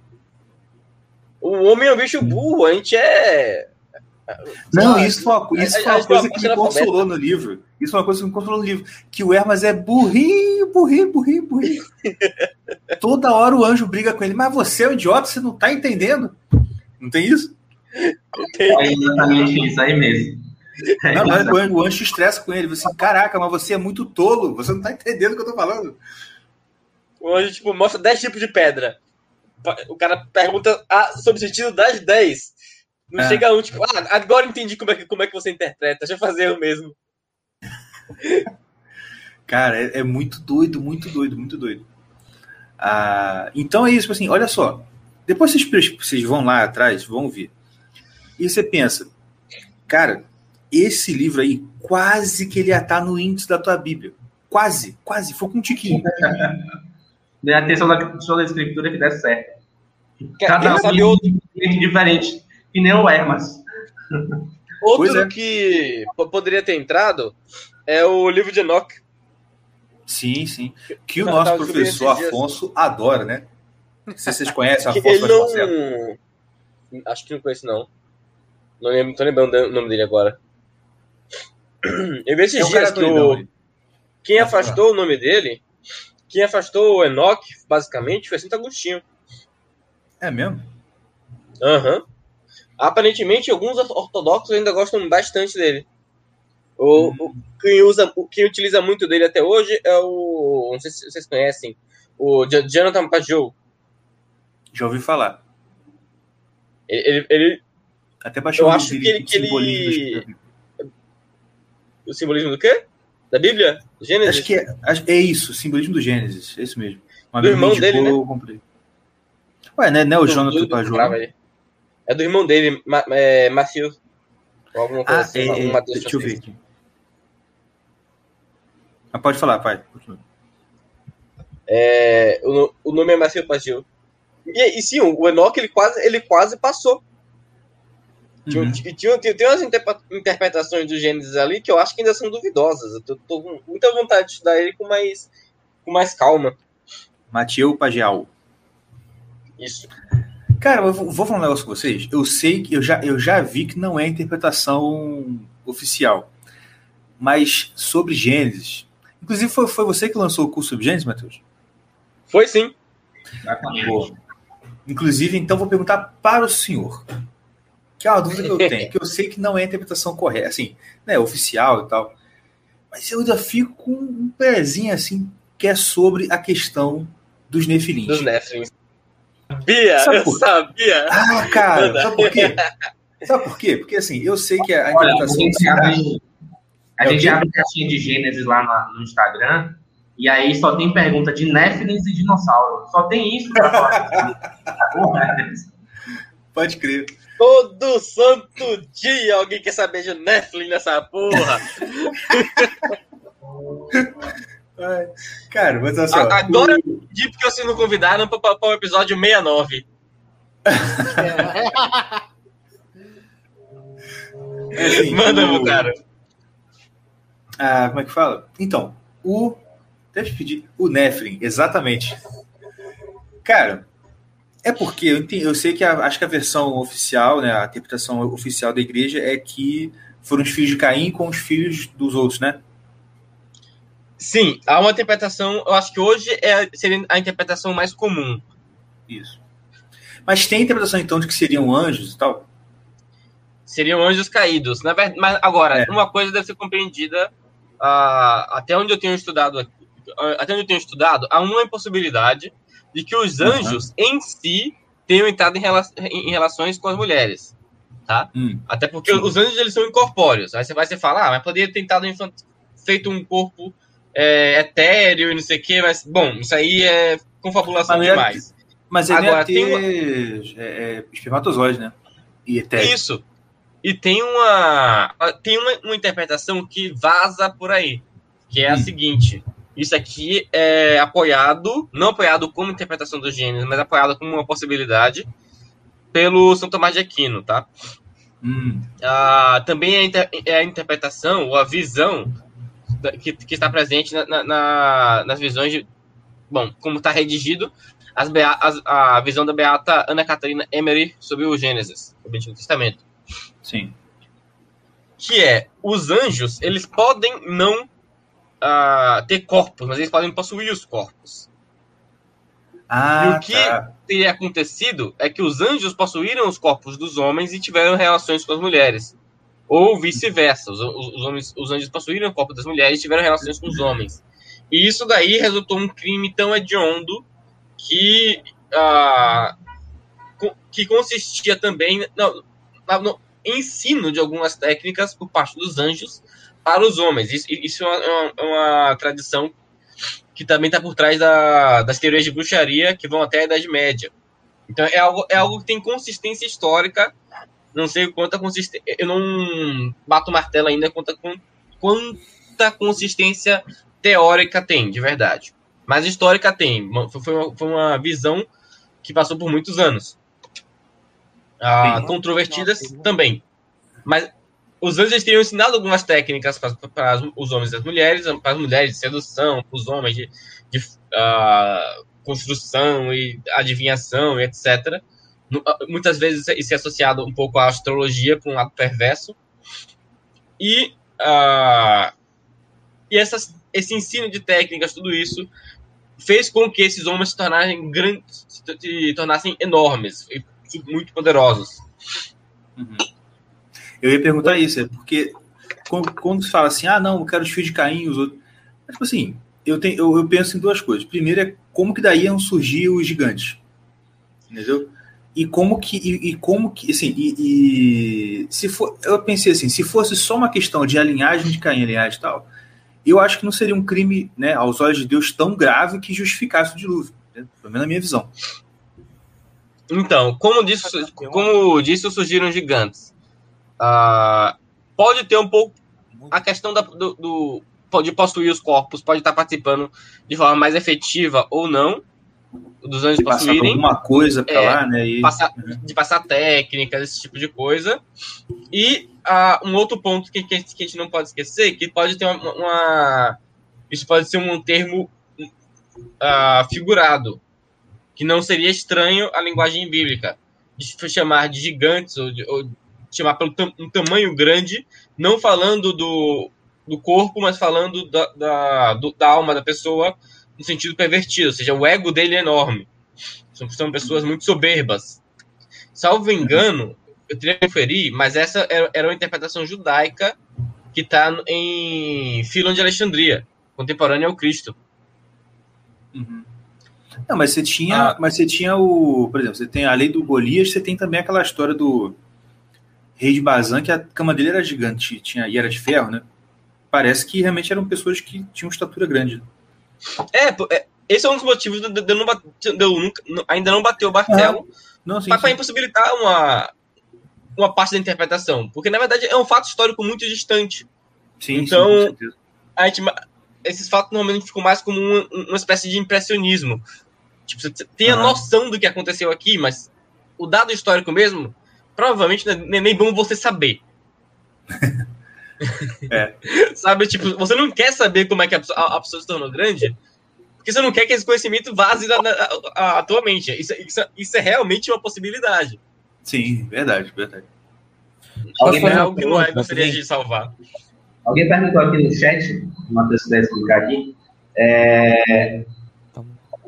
O homem é um bicho burro, a gente é não, isso foi uma, isso foi uma coisa que me consolou no livro. Isso foi uma coisa que me consolou no livro. Que o Hermas é burrinho, burrinho, burrinho, burrinho. Toda hora o anjo briga com ele. Mas você é um idiota, você não tá entendendo? Não tem isso? É exatamente isso aí mesmo. É não, mas o anjo estressa com ele. Você, caraca, mas você é muito tolo. Você não tá entendendo o que eu tô falando. O anjo, tipo, mostra 10 tipos de pedra. O cara pergunta ah, sobre o sentido das 10. Não é. chega um, tipo, ah, agora entendi como é, que, como é que você interpreta, deixa eu fazer eu mesmo. Cara, é, é, muito doido, muito doido, muito doido. Ah, então é isso, assim, olha só. Depois vocês, vocês vão lá atrás, vão ver. E você pensa, cara, esse livro aí, quase que ele ia estar no índice da tua Bíblia. Quase, quase, foi com um tiquinho. Dê atenção da, da escritura que der certo. Cada um saber outro, diferente, diferente. E nem o Hermas. Outro é. que po- poderia ter entrado é o livro de Enoch. Sim, sim. Que o nosso tá, professor dias. Afonso adora, né? Não sei se vocês conhecem Afonso ele não. Acho que não conheço, não. Não lembro, tô lembrando o nome dele agora. Eu vi esses É um dias que o, quem afastou o nome dele, quem afastou o Enoch, basicamente, foi Santo Agostinho. É mesmo? Aham. Aparentemente, alguns ortodoxos ainda gostam bastante dele. O, Hum. o- quem, usa, o, quem utiliza muito dele até hoje é o. Não sei se vocês conhecem. O Jo- Jonathan Pajot. Já ouvi falar. Ele, ele, ele- Até baixou Eu o acho que ele- que ele- O simbolismo do quê? Da Bíblia? Gênesis? Acho que é, é isso, simbolismo do Gênesis, é isso mesmo. Um Do irmão dele, indicou, eu comprei. Ué, né, né o Jonathan do- do Pajot? É do irmão dele, Ma, é, Matthew. Ou alguma coisa Ah, assim. é, é, deixa eu ver aqui. Ah, pode falar, pai. É, o, o nome é Matthew Pajot. E, e sim, o Enoch ele quase, ele quase passou. Tinha, Uhum. tinha, tinha, tem umas interpretações do Gênesis ali que eu acho que ainda são duvidosas. Eu tô, tô com muita vontade de estudar ele com mais, com mais calma. Mateu Pagial. Isso. Cara, eu vou falar um negócio com vocês. Eu sei que eu já, eu já vi que não é interpretação oficial. Mas sobre Gênesis. Inclusive, foi, foi você que lançou o curso sobre Gênesis, Matheus? Foi sim. Boa. Inclusive, então, vou perguntar para o senhor. Que é uma dúvida que eu tenho. Que eu sei que não é a interpretação correta, assim, né, oficial e tal. Mas eu ainda fico com um pezinho, assim, que é sobre a questão dos nefilins. Dos Nephilim. Sabia, Sabe eu sabia. Ah, cara, sabe por quê? Sabe por quê? Porque, assim, eu sei que a Olha, a interpretação gente abre, a É gente abre caixinha de Gênesis lá no Instagram e aí só tem pergunta de Néfilins e dinossauro. Só tem isso pra falar. Porra, Pode crer. Todo santo dia alguém quer saber de Nephilim nessa porra. Ai, Cara, mas olha só. A- Agora eu porque vocês não convidaram para o episódio 69. assim, Manda, meu cara. Ah, como é que fala? Então, o. Eu pedir. O Nephilim, exatamente. Cara, é porque eu, entendi- eu sei que a- acho que a versão oficial, né, a interpretação oficial da igreja é que foram os filhos de Caim com os filhos dos outros, né? Sim, há uma interpretação, eu acho que hoje é, seria a interpretação mais comum. Isso. Mas tem interpretação então de que seriam anjos e tal? Seriam anjos caídos. Na verdade, mas agora, É. uma coisa deve ser compreendida ah, até onde eu tenho estudado aqui- até onde eu tenho estudado, há uma impossibilidade de que os Uhum. anjos em si tenham entrado em, rela- em relações com as mulheres. Tá? Hum. Até porque Sim. os anjos eles são incorpóreos. Aí você vai você falar, ah, mas poderia ter tentado feito um corpo é, etéreo e não sei o quê, mas bom, isso aí é confabulação Mas é- demais. Mas ele Agora, ia ter tem é, é, espermatozoide, né? E etéreo. Isso. E tem uma tem uma, uma interpretação que vaza por aí, que é a Hum. seguinte: isso aqui é apoiado, não apoiado como interpretação do Gênesis, mas apoiado como uma possibilidade pelo São Tomás de Aquino, tá? Hum. Ah, também é a, inter- é a interpretação ou a visão que, que está presente na- na- na- nas visões de. Bom, como está redigido, as a visão da beata Ana Catarina Emery sobre o Gênesis, o Antigo Testamento. Sim. Que é: os anjos, eles podem não ah, ter corpos, mas eles podem possuir os corpos. Ah, E o que- tá. teria acontecido é que os anjos possuíram os corpos dos homens e tiveram relações com as mulheres. Ou vice-versa. Os, os, homens, os anjos possuíram o corpo das mulheres e tiveram relações com os homens. E isso daí resultou um crime tão hediondo que, ah, que consistia também no, no ensino de algumas técnicas por parte dos anjos para os homens. Isso, isso é uma, é é uma tradição que também está por trás da, das teorias de bruxaria que vão até a Idade Média. Então é algo, é algo que tem consistência histórica. Não sei quanta consistência. Eu não bato martelo ainda quanta, quanta consistência teórica tem, de verdade. Mas histórica tem. Foi uma, foi uma visão que passou por muitos anos. Ah, controvertidas também. Mas os anjos teriam ensinado algumas técnicas para, para os homens e as mulheres, para as mulheres de sedução, para os homens de, de uh, construção e adivinhação etc. Ah, muitas vezes isso é associado um pouco à astrologia, por um lado perverso. E, uh, e essas, esse ensino de técnicas, tudo isso, fez com que esses homens se tornassem grandes, se tornassem enormes muito poderosos. Uhum. Eu ia perguntar isso, é porque quando, quando se fala assim, ah, não, eu quero os fios de Caim, os outros. Mas, tipo assim, eu, tenho, eu, eu, penso em duas coisas. Primeiro é como que daí iam surgir os gigantes. Entendeu? E como que. E, e como que. Assim, e, e, se for. Eu pensei assim, se fosse só uma questão de alinhagem de Caim, alinhagem e tal, eu acho que não seria um crime, né, aos olhos de Deus, tão grave que justificasse o dilúvio. Né? Pelo menos na minha visão. Então, como disse, como disse surgiram gigantes. Uh, pode ter um pouco a questão da, do, do, de possuir os corpos, pode estar participando de forma mais efetiva ou não dos anjos de possuírem. alguma coisa para é, lá, né? E... Passar, uhum. De passar técnicas, esse tipo de coisa. E uh, um outro ponto que, que, a gente não pode esquecer, que pode ter uma, uma isso pode ser um termo uh, figurado, que não seria estranho à linguagem bíblica, de chamar de gigantes ou de, ou chamar pelo tam, um tamanho grande, não falando do, do corpo, mas falando da, da, do, da alma da pessoa no sentido pervertido, ou seja, o ego dele é enorme. São, são pessoas muito soberbas. Salvo engano, eu teria que conferir, mas essa era, era uma interpretação judaica que está em Filon de Alexandria, contemporânea ao Cristo. Uhum. Não, mas você tinha, ah. mas você tinha o, por exemplo, você tem a lei do Golias, você tem também aquela história do rei de Bazan, que a cama dele era gigante tinha, e era de ferro, né? Parece que realmente eram pessoas que tinham estatura grande. É, é esse é um dos motivos de, eu, não de eu nunca, ainda não bater o martelo é. para impossibilitar uma, uma parte da interpretação. Porque, na verdade, é um fato histórico muito distante. Sim, então, sim, a gente, esses fatos normalmente ficam mais como uma, uma espécie de impressionismo. Tipo, você tem a noção do que aconteceu aqui, mas o dado histórico mesmo provavelmente não é nem bom você saber. é. Sabe, tipo, você não quer saber como é que a pessoa, a pessoa se tornou grande, porque você não quer que esse conhecimento vaze atualmente. Isso, isso, isso é realmente uma possibilidade. Sim, verdade, verdade. Alguém é algo que não é, gostaria de salvar. Alguém perguntou aqui no chat, o Matheus puder explicar aqui, é,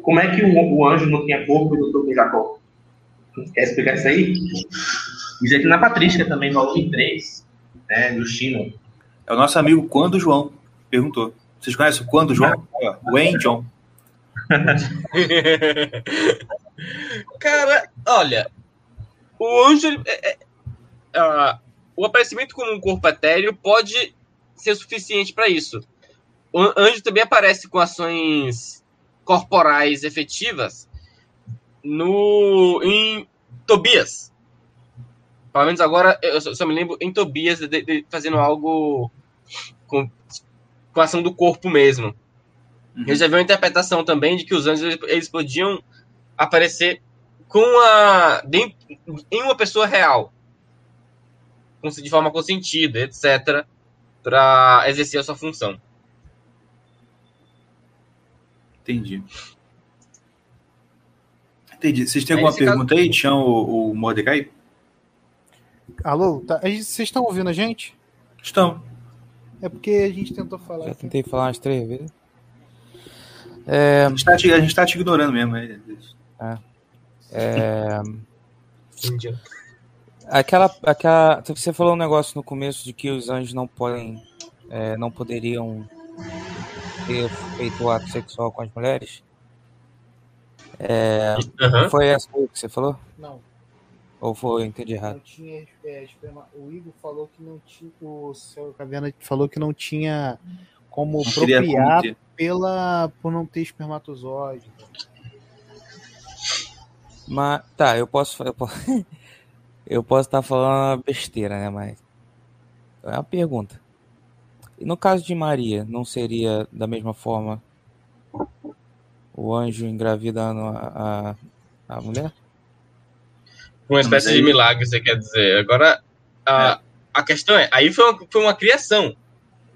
como é que o, o, anjo não tinha corpo e lutou com Jacó? Quer explicar isso aí? Isso aqui na Patrística também, volume 3, né, do Chino. É o nosso amigo Quando João, perguntou. Vocês conhecem o Quando João? Wayne John. Cara, olha, o anjo, é, é, uh, o aparecimento como um corpo etéreo pode ser suficiente para isso. O anjo também aparece com ações corporais efetivas no em Tobias. Pelo menos agora eu só me lembro em Tobias de, de, fazendo algo com, com a ação do corpo mesmo. Uhum. Eu já vi uma interpretação também de que os anjos eles podiam aparecer com a em uma pessoa real, de forma consentida, etc, para exercer a sua função. Entendi. Entendi. Vocês têm alguma pergunta caso... aí, Tião ou, ou Mordecai? Alô, tá, vocês estão ouvindo a gente? Estão. É porque a gente tentou falar. Já tentei falar umas três vezes. É... A gente está te, tá te ignorando mesmo. É. é... aquela, aquela, você falou um negócio no começo de que os anjos não podem, é, não poderiam ter feito o ato sexual com as mulheres. É, uhum. Foi essa que você falou? Não. Ou foi, entendi errado? Não tinha, é, o Igor falou que não tinha. O seu Caverna falou que não tinha como Não como pela, por não ter espermatozoide. Mas tá, eu posso eu posso eu posso estar falando uma besteira, né, mas é uma pergunta. E no caso de Maria, não seria da mesma forma o anjo engravidando a, a, a mulher? Uma espécie aí- de milagre, você quer dizer. Agora, a, a questão é, aí foi uma, foi uma criação.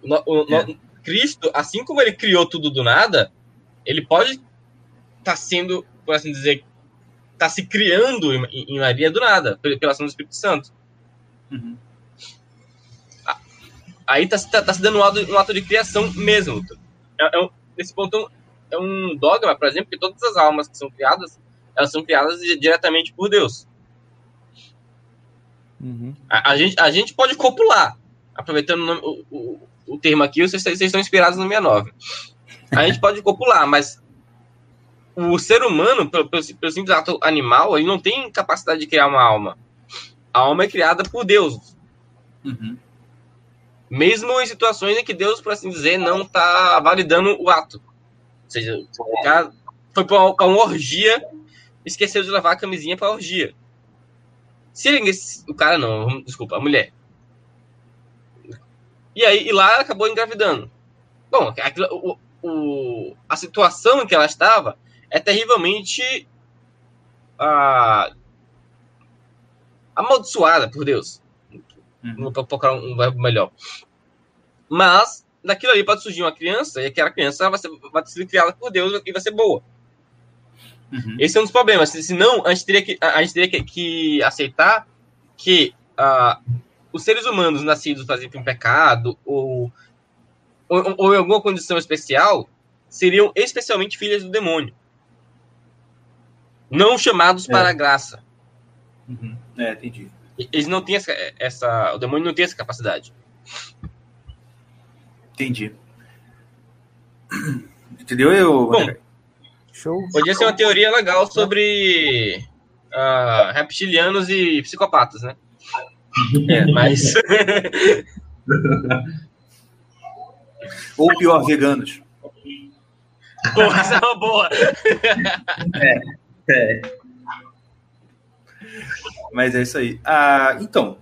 O o É. Cristo, assim como ele criou tudo do nada, ele pode estar sendo, por assim dizer, tá se criando em, em Maria do nada, pela ação do Espírito Santo. Uhum. Aí tá, se- tá, tá se dando um ato, um ato de criação mesmo. É, é um, nesse ponto, é um dogma, por exemplo, que todas as almas que são criadas, elas são criadas di- diretamente por Deus. Uhum. A, a gente, a gente pode copular, aproveitando o, nome- o, o, o termo aqui, vocês, vocês estão inspirados no 69. A gente pode copular, mas o ser humano, pelo, pelo, pelo simples ato animal, ele não tem capacidade de criar uma alma. A alma é criada por Deus, Uhum. mesmo em situações em que Deus, por assim dizer, não está validando o ato. Ou seja, o cara foi para uma, orgia, esqueceu de levar a camisinha para a orgia. Se ele, o cara não, desculpa, a mulher. E aí, e lá ela acabou engravidando. Bom, aquilo, o, o, a situação em que ela estava é terrivelmente ah, amaldiçoada por Deus. Uhum. Vou procurar um verbo melhor. Mas, daquilo ali pode surgir uma criança, e aquela criança vai ser, vai ser criada por Deus e vai ser boa. Uhum. Esse é um dos problemas. Senão, a gente teria que, a gente teria que, que aceitar que ah, os seres humanos nascidos fazendo um pecado ou, ou, ou em alguma condição especial seriam especialmente filhas do demônio. Não chamados É. para a graça. Uhum. É, entendi. Eles não têm essa, essa. O demônio não tem essa capacidade. Entendi. Entendeu? Eu, Bom? Show. Podia ser uma teoria legal sobre ah, reptilianos e psicopatas, né? É. Mas. Ou pior, veganos. Pô, essa é uma boa. É. Mas é isso aí. Ah, então,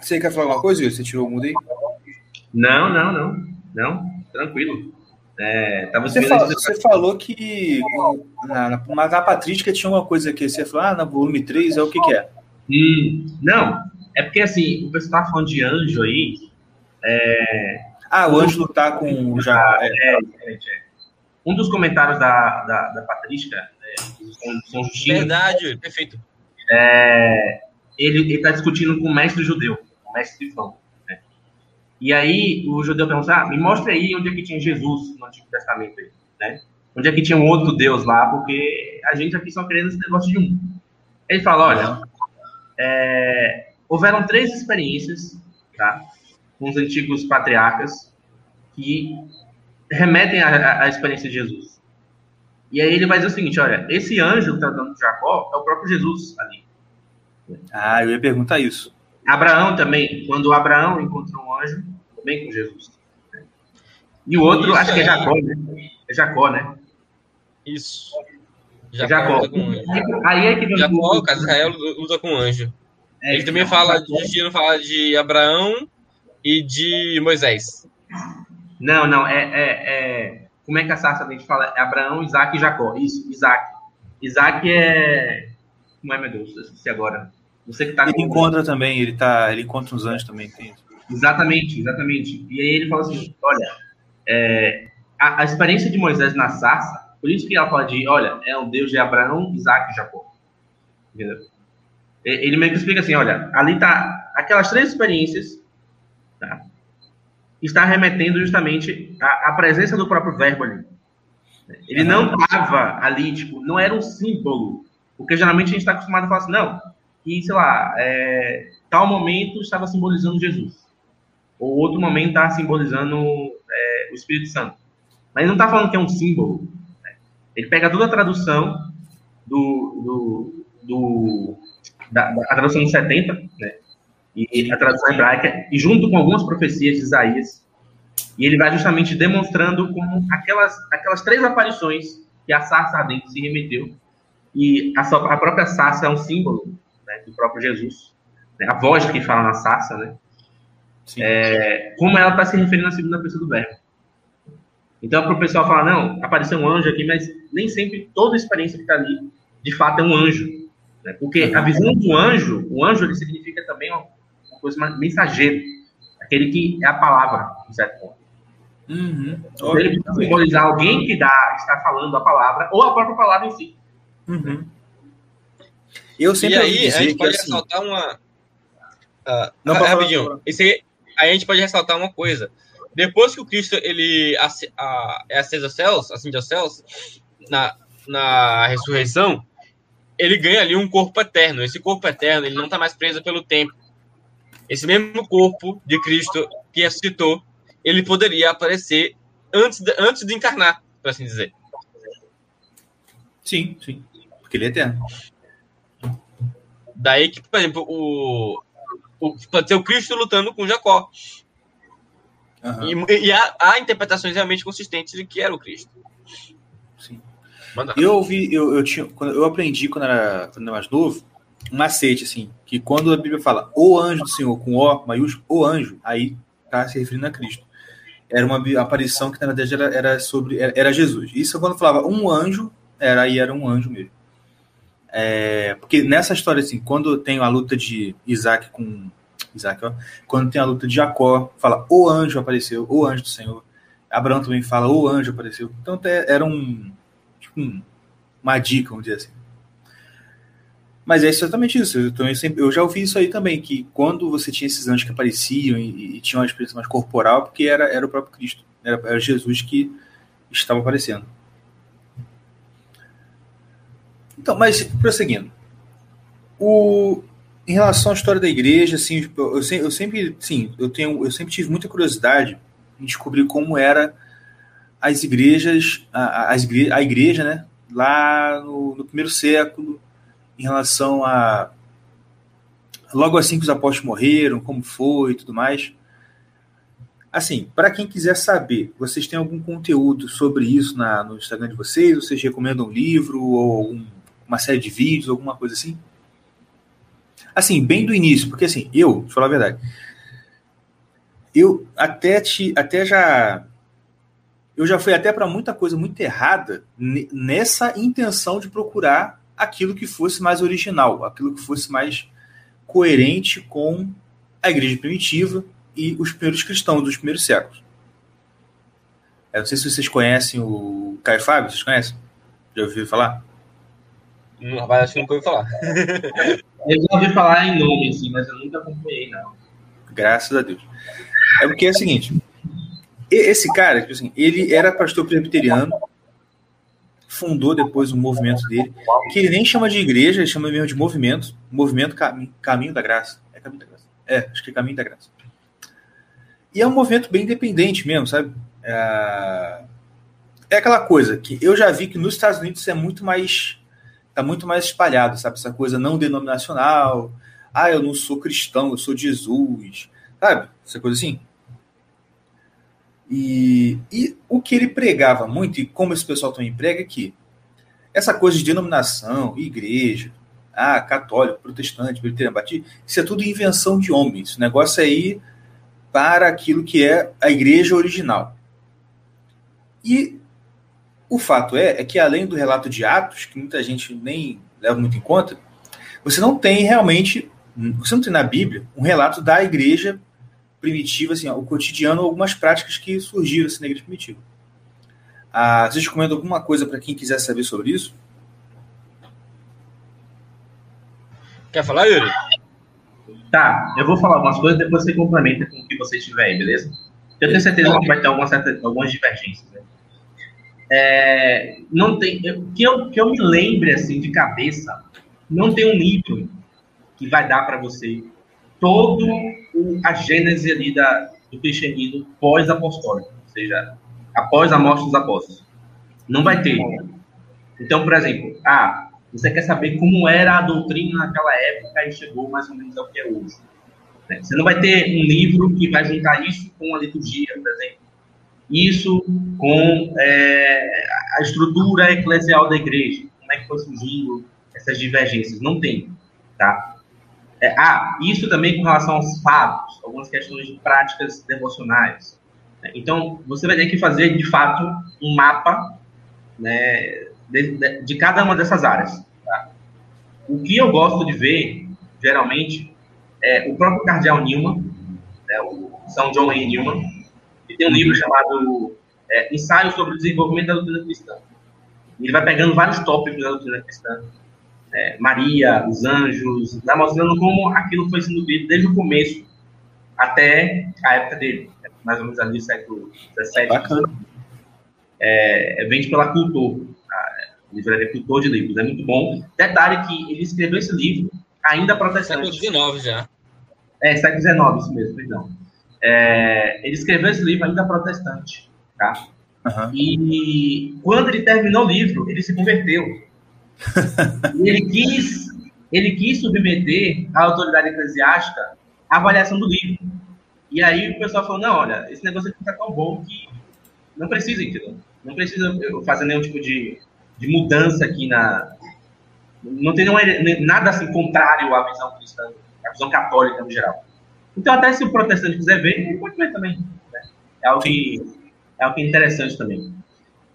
você quer falar alguma coisa? Você tirou o mudo aí? Não, não, não. Não, tranquilo. É, Você, vendo fa- esse- você falou que na, na, na, na patrística tinha uma coisa que você falou, ah, na volume 3 é o que, que é? Hum, não, é porque assim, o pessoal tá falando de anjo aí. Ah, o Ângelo tá com o Jacó. É. É, é, é. Um dos comentários da, da, da Patrística, é, São, São Verdade, perfeito. é, ele está discutindo com o mestre judeu, o mestre Trifão. E aí o judeu pergunta, ah, me mostra aí onde é que tinha Jesus no Antigo Testamento. Aí, né? Onde é que tinha um outro Deus lá, porque a gente aqui só querendo esse negócio de um. Ele fala, olha, é, houveram três experiências tá, com os antigos patriarcas que remetem à experiência de Jesus. E aí ele vai dizer o seguinte, olha, esse anjo que está dando Jacó é o próprio Jesus ali. Ah, eu ia perguntar isso. Abraão também, quando Abraão encontrou um anjo, também com Jesus. E o outro, Isso acho que é aí. Jacó, né? É Jacó, né? Isso. É Jacó. usa com anjo. Aí é que vem Jacó, o- de Israel, usa com anjo. é, Ele também fala, Justino fala de Abraão e de Moisés. Não, não, é, é, é- Como é que a Sarsa a gente fala? É Abraão, Isaac e Jacó. Isso, Isaac. Isaac é. Como é, meu Deus? Eu esqueci agora. Você que tá Ele com- encontra também, ele tá, ele encontra uns anjos também. Tem isso. Exatamente, exatamente. E aí ele fala assim: olha, é, a, a experiência de Moisés na sarça, por isso que ela fala de, olha, é o Deus de Abraão, Isaac e Jacó. Entendeu? E- Ele meio que explica assim: olha, ali tá aquelas três experiências, tá? Está remetendo justamente à, à presença do próprio verbo ali. Ele não estava ali, tipo, não era um símbolo. Porque geralmente a gente está acostumado a falar assim, não, que, sei lá, é, tal momento estava simbolizando Jesus ou outro momento está simbolizando é, o Espírito Santo. Mas ele não está falando que é um símbolo. né? Ele pega toda a tradução do, do, do da, da- a tradução de 70, né? E a tradução hebraica, e junto com algumas profecias de Isaías, E ele vai justamente demonstrando como aquelas, aquelas três aparições que a sarça ardente se remeteu, e a, a própria sarça é um símbolo né, do próprio Jesus, né, a voz que fala na sarça, né? É, como ela está se referindo à segunda pessoa do verbo. Então, para o pessoal falar, não, apareceu um anjo aqui, mas nem sempre toda a experiência que está ali, de fato, é um anjo. Né? Porque a visão do anjo, o anjo ele significa também uma, uma coisa mais mensageiro, aquele que é a palavra, de certo ponto. Uhum. Então, ele pode simbolizar alguém que dá, está falando a palavra, ou a própria palavra em si. Uhum. Eu sempre e aí, a gente pode assim, ressaltar uma. Ah, Não, rapidinho. Esse aí, aí a gente pode ressaltar uma coisa. Depois que o Cristo ele é aceso aos céus, ascende aos céus, na, na ressurreição, ele ganha ali um corpo eterno. Esse corpo eterno ele não está mais preso pelo tempo. Esse mesmo corpo de Cristo que ressuscitou, ele poderia aparecer antes de, antes de encarnar, por assim dizer. sim, sim, porque ele é eterno. Daí que, por exemplo, o, ser o Cristo lutando com Jacó. Aham, E, e há, há interpretações realmente consistentes de que era o Cristo. sim. Eu ouvi, eu, eu, tinha, quando eu aprendi quando era, quando era mais novo, um macete, assim, que quando a Bíblia fala o anjo do Senhor com O maiúsculo, o anjo, aí tá se referindo a Cristo. Era uma aparição que, na verdade, era, era sobre. Era, era Jesus. Isso quando falava um anjo, era aí era um anjo mesmo. É, porque nessa história, assim, quando tem a luta de Isaac com. Isaac, ó, quando tem a luta de Jacó, fala o anjo apareceu, o anjo do Senhor. Abraão também fala o anjo apareceu. Então era um. Tipo, um- uma dica, vamos dizer assim. Mas é exatamente isso. Eu, também sempre, eu já ouvi isso aí também, que quando você tinha esses anjos que apareciam e, e tinham uma experiência mais corporal, porque era, era o próprio Cristo. Era, era Jesus que estava aparecendo. Então, mas prosseguindo. O, em relação à história da igreja, assim, eu, eu, eu sempre, sim, eu tenho, eu sempre tive muita curiosidade em descobrir como era as igrejas, a, a- a igreja, né, lá no, no primeiro século, em relação a logo assim que os apóstolos morreram, como foi e tudo mais. Assim, para quem quiser saber, vocês têm algum conteúdo sobre isso na, no Instagram de vocês? Vocês recomendam um livro ou algum- uma série de vídeos, alguma coisa assim? Assim, bem do início, porque assim, eu, falar a verdade, eu até te, até já, eu já fui até para muita coisa muito errada ne- nessa intenção de procurar aquilo que fosse mais original, aquilo que fosse mais coerente com a igreja primitiva e os primeiros cristãos dos primeiros séculos. Eu não sei se vocês conhecem o Caio Fábio, vocês conhecem? Já ouviram falar? Não, rapaz, acho que nunca ouvi falar. Eu já ouvi falar em nome, assim, mas eu nunca acompanhei, não. Graças a Deus. É porque é o seguinte: e- esse cara, tipo assim, ele era pastor presbiteriano, fundou depois um movimento dele, que ele nem chama de igreja, ele chama mesmo de movimento, movimento Cami- Caminho da Graça. É Caminho da Graça. É, acho que é Caminho da Graça. E é um movimento bem independente mesmo, sabe? É, é aquela coisa que eu já vi que nos Estados Unidos isso é muito mais. Tá muito mais espalhado, sabe? Essa coisa não denominacional. Ah, eu não sou cristão, eu sou Jesus. Sabe? Essa coisa assim. E, e o que ele pregava muito, e como esse pessoal também prega, é que essa coisa de denominação, igreja, ah, católico, protestante, presbiteriano, batista, isso é tudo invenção de homens. Esse negócio aí para aquilo que é a igreja original. E o fato é, é que além do relato de Atos, que muita gente nem leva muito em conta, você não tem realmente, você não tem na Bíblia um relato da igreja primitiva, assim, ó, o cotidiano, algumas práticas que surgiram assim, na igreja primitiva. Ah, vocês recomendam alguma coisa para quem quiser saber sobre isso? Quer falar, Yuri? Tá, eu vou falar algumas coisas, depois você complementa com o que você tiver aí, beleza? Eu tenho certeza que vai ter algumas, certas, algumas divergências. Né? É, não tem, que, eu, que eu me lembre assim de cabeça, não tem um livro que vai dar para você todo o, a gênese ali da, do cristianismo pós-apostólico, ou seja, após a morte dos apóstolos. Não vai ter. Então, por exemplo, ah, você quer saber como era a doutrina naquela época e chegou mais ou menos ao que é hoje. né? Você não vai ter um livro que vai juntar isso com a liturgia, por exemplo. Isso com é, a estrutura eclesial da igreja, como é que foi surgindo essas divergências. Não tem, tá? É, ah, isso também com relação aos fatos, algumas questões de práticas devocionais. Né? Então, você vai ter que fazer, de fato, um mapa né, de, de, de cada uma dessas áreas. Tá? O que eu gosto de ver, geralmente, é o próprio cardeal Newman, né, o São John Henry Newman, que tem um livro chamado é, Ensaio sobre o Desenvolvimento da Doutrina Cristã. Ele vai pegando vários tópicos da doutrina cristã é, Maria, os anjos, tá mostrando como aquilo foi sendo visto desde o começo até a época dele, né? mais ou menos ali século XVII. Bacana. É, é, vende pela Cultor, a livraria Cultor de livros, é muito bom. Detalhe que ele escreveu esse livro ainda protestante. Século XIX já. É, século XIX, isso mesmo, perdão. É, ele escreveu esse livro ainda protestante, tá? Uhum. E quando ele terminou o livro, ele se converteu ele quis, ele quis submeter a autoridade eclesiástica à avaliação do livro. E aí o pessoal falou, não, olha, esse negócio aqui está tão bom que não precisa, entendeu? Não precisa fazer nenhum tipo de, de mudança aqui na... Não tem nada assim contrário à visão cristã, à visão católica no geral. Então, até se o protestante quiser ver, ele pode ver também. Né? É, algo que, é algo interessante também.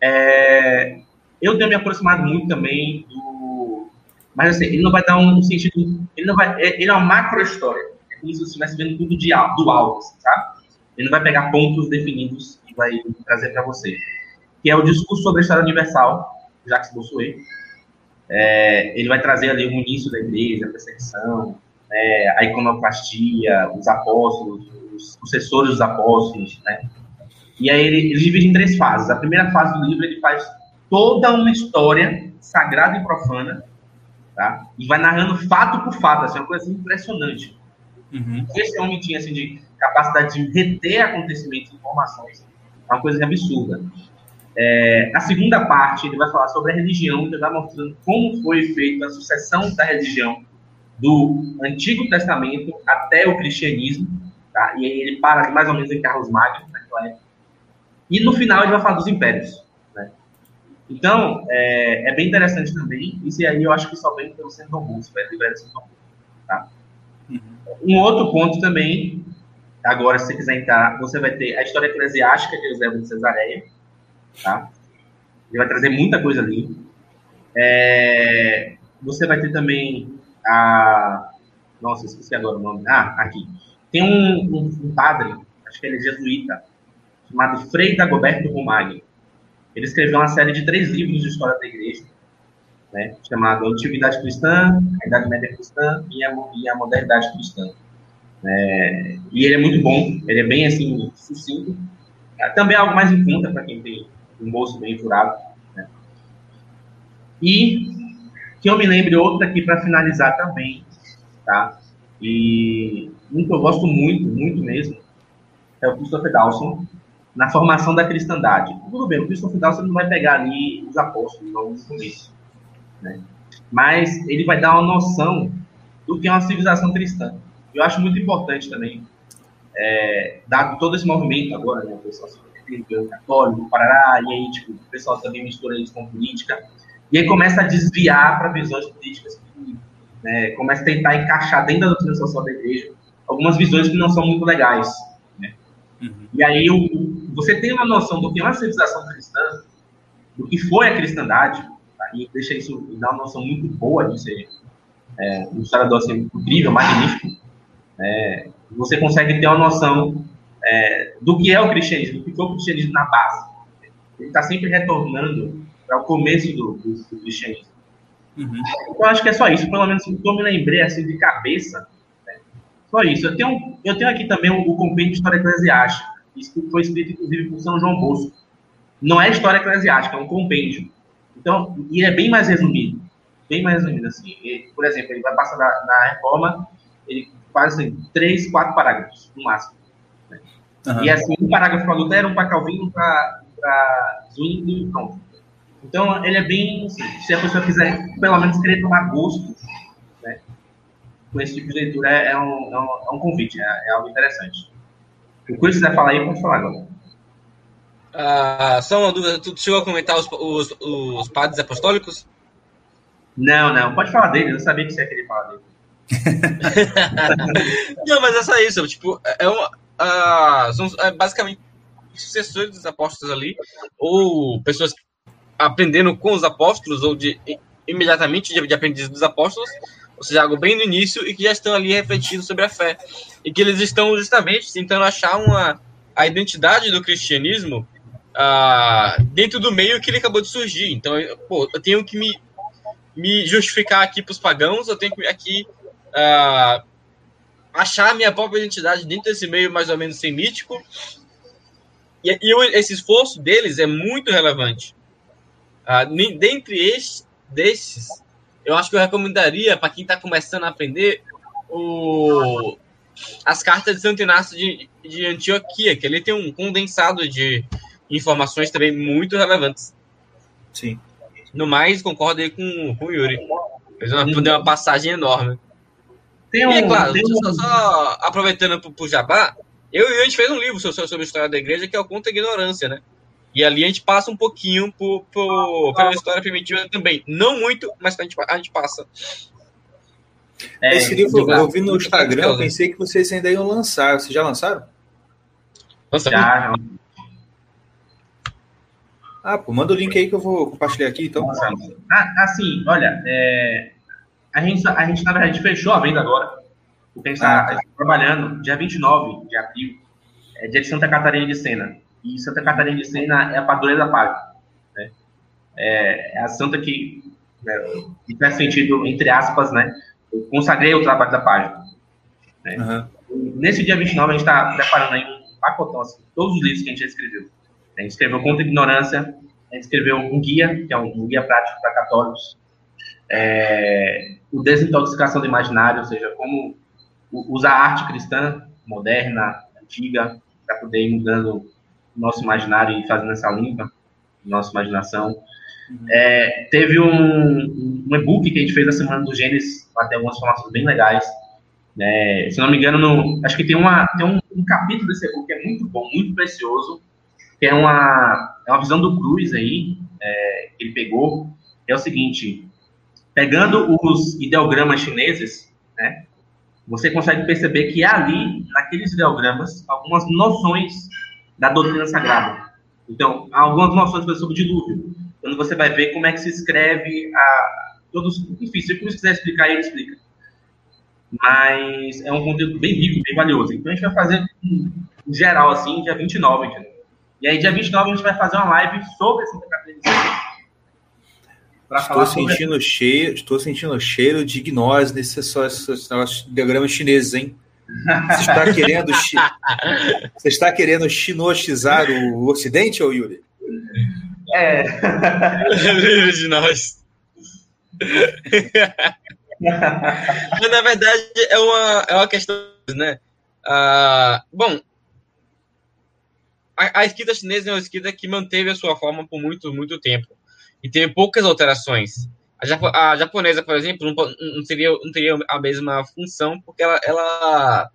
É, eu tenho me aproximado muito também do. Mas assim, ele não vai dar um sentido. Ele não vai. É, ele é uma macro história. É como se você estivesse vendo tudo de, do alto, assim, sabe? Ele não vai pegar pontos definidos e vai trazer para você. Que é o discurso sobre a história universal, Jacques Bossuet. É, ele vai trazer ali o início da igreja, a perseguição, é, a iconoclastia, os apóstolos, os sucessores dos apóstolos, né? E aí ele, ele divide em três fases. A primeira fase do livro ele faz toda uma história sagrada e profana, tá? E vai narrando fato por fato, assim, uma coisa impressionante. Uhum. Esse homem tinha, assim, de capacidade de reter acontecimentos e informações, é uma coisa absurda. É, a segunda parte, ele vai falar sobre a religião, ele vai mostrando como foi feita a sucessão da religião do Antigo Testamento até o cristianismo, tá? E aí ele para mais ou menos em Carlos Magno, naquela época. E no final ele vai falar dos impérios. Então, é, é, bem interessante também. Isso aí eu acho que só vem pelo Centro Augusto, livrar Centro Augusto. Tá? Uhum. Um outro ponto também, agora, se você quiser entrar, você vai ter a história eclesiástica de Eusébio de Cesareia. Tá? Ele vai trazer muita coisa ali. É, você vai ter também a. Nossa, esqueci agora o nome. Ah, aqui. Tem um, um, um padre, acho que ele é jesuíta, chamado Frei Dagoberto Romagno ele escreveu uma série de três livros de história da igreja, né, chamado Antiguidade Cristã, a Idade Média Cristã e a, e a Modernidade Cristã. É, e ele é muito bom, ele é bem assim, sucinto. É, também é algo mais em conta para quem tem um bolso bem furado. Né. E que eu me lembre outra aqui para finalizar também, tá? E um que eu gosto muito, muito mesmo, é o Christopher Dawson, na formação da cristandade. Tudo bem, o final você não vai pegar ali os apóstolos logo no começo, né? mas ele vai dar uma noção do que é uma civilização cristã. Eu acho muito importante também, é, dado todo esse movimento agora, né, o pessoal católico, Parará, e aí tipo, o pessoal também mistura isso com política, e aí começa a desviar para visões políticas né, começa a tentar encaixar dentro da doutrina social da igreja algumas visões que não são muito legais. Né? Uhum. E aí o, você tem uma noção do que é uma civilização cristã, do que foi a cristandade, tá? e deixa isso, dá uma noção muito boa disso aí. É, um historiador assim, incrível, magnífico. É, você consegue ter uma noção é, do que é o cristianismo, do que foi o cristianismo na base. Ele está sempre retornando para o começo do, do, do cristianismo. Uhum. Então, acho que é só isso. Pelo menos o que eu me lembrei assim, de cabeça. Né? Só isso. Eu tenho, eu tenho aqui também o, o Compêndio de História Eclesiástica isso foi escrito, inclusive, por São João Bosco. Não é história eclesiástica, é um compêndio. Então, e é bem mais resumido. Bem mais resumido, assim. Ele, por exemplo, ele vai passar na, na, reforma, ele faz assim, três, quatro parágrafos, no máximo. Né? Uhum. E assim, um parágrafo para Lutero, um para Calvino, um para Zwingli e pronto. Então, ele é bem, assim, se a pessoa quiser, pelo menos, querer tomar gosto né, com esse tipo de leitura, é, é um, é, um, é um convite, é, é algo interessante. O que você quiser falar aí, pode falar agora. Ah, só uma dúvida, tu chegou a comentar os, os, os padres apostólicos? Não, não, pode falar dele, eu não sabia que você ia querer falar dele. não, mas é só isso, tipo, é uma, ah, são é basicamente sucessores dos apóstolos ali, ou pessoas aprendendo com os apóstolos, ou de imediatamente de, de aprendizes dos apóstolos, ou seja, algo bem no início e que já estão ali refletindo sobre a fé. E que eles estão justamente tentando achar uma, a identidade do cristianismo uh, dentro do meio que ele acabou de surgir. Então, eu, pô, eu tenho que me, me justificar aqui para os pagãos, eu tenho que aqui uh, achar minha própria identidade dentro desse meio mais ou menos semítico. E, e esse esforço deles é muito relevante. Uh, dentre estes, desses, eu acho que eu recomendaria para quem está começando a aprender o, as cartas de Santo Inácio de, de Antioquia, que ele tem um condensado de informações também muito relevantes. Sim. No mais, concordo aí com, com o Yuri. Fez uma, deu uma passagem enorme. Tem um, e é claro, um... só, só, aproveitando pro, pro Jabá, eu e a gente fez um livro sobre, sobre a história da igreja que é o Conto da Ignorância, né? E ali a gente passa um pouquinho por, por, pela história primitiva também. Não muito, mas a gente, a gente passa. É, Esse livro eu vi no Instagram, eu pensei que vocês ainda iam lançar. Vocês já lançaram? Já. Ah, pô, manda o link aí que eu vou compartilhar aqui, então. Ah, assim, olha, é, a, gente, a gente, na verdade, fechou a venda agora. Porque a gente está ah, tá. trabalhando dia 29 de abril, é dia de Santa Catarina de Sena. E Santa Catarina de Sena é a padroeira da página. Né? É, é, a santa que, né, que faz sentido, entre aspas, né? Eu consagrei o trabalho da página. Né? Uhum. Nesse dia 29, a gente está preparando aí um pacotão, assim, todos os livros que a gente já escreveu. A gente escreveu Contra a Ignorância, a gente escreveu um guia, que é um, um guia prático para católicos, é, o Desintoxicação do Imaginário, ou seja, como usar a arte cristã, moderna, antiga, para poder ir mudando nosso imaginário e fazendo essa limpa, nossa imaginação. Uhum. É, teve um, um e-book que a gente fez na Semana do Gênesis, lá tem algumas informações bem legais. Né? Se não me engano, no, acho que tem, uma, tem um, um capítulo desse e-book que é muito bom, muito precioso, que é uma, é uma visão do Cruz aí, é, que ele pegou, é o seguinte, pegando os ideogramas chineses, né, você consegue perceber que ali, naqueles ideogramas, algumas noções da doutrina sagrada. Então, há algumas noções sobre o dilúvio. Quando você vai ver como é que se escreve a todos, enfim, se o quiser explicar, ele explica. Mas é um conteúdo bem rico, bem valioso. Então a gente vai fazer em geral assim, dia 29, entendeu? E aí dia 29 a gente vai fazer uma live sobre Santa Catarina Estou sentindo sobre... cheiro, estou sentindo cheiro de gnose nesse diagrama chinês, hein? Você está querendo, você está querendo chinotizar o Ocidente, ou Yuri? É. Livre de nós. Mas, na verdade, é uma, é uma questão, né? Uh, bom, a, a esquerda chinesa é uma esquerda que manteve a sua forma por muito, muito tempo. E teve poucas alterações. A, japonesa, por exemplo, não, teria, não teria a mesma função, porque ela, ela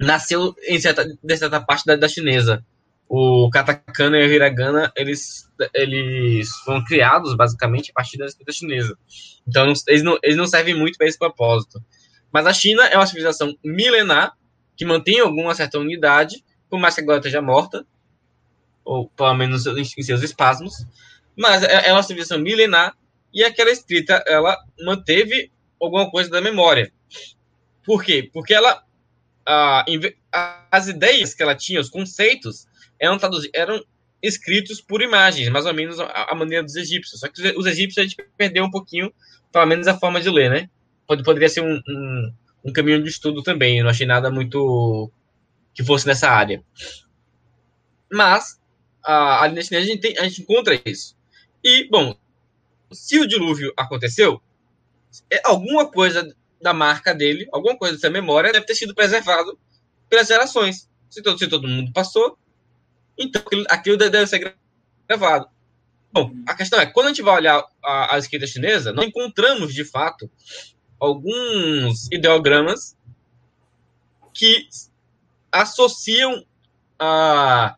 nasceu em certa, de certa parte da, da chinesa. O katakana e o hiragana, eles, eles foram criados, basicamente, a partir da escrita chinesa. Então, eles, não, eles não servem muito para esse propósito. Mas a China é uma civilização milenar, que mantém alguma certa unidade, por mais que agora esteja morta, ou pelo menos em seus espasmos, mas é, é uma civilização milenar e aquela escrita ela manteve alguma coisa da memória. Por quê? Porque ela as ideias que ela tinha, os conceitos, eram, eram escritos por imagens, mais ou menos a, maneira dos egípcios. Só que os egípcios a gente perdeu um pouquinho, pelo menos a forma de ler, né? Pode, poderia ser um, um, um caminho de estudo também. Eu não achei nada muito que fosse nessa área. Mas a, a chinesa a gente, tem, a gente encontra isso. E, bom, se o dilúvio aconteceu, é alguma coisa da marca dele, alguma coisa dessa memória deve ter sido preservado pelas gerações. Se todo, se todo mundo passou, então aquilo, aquilo deve ser gravado. Bom, a questão é, quando a gente vai olhar a, a esquerda chinesa, nós encontramos, de fato, alguns ideogramas que associam a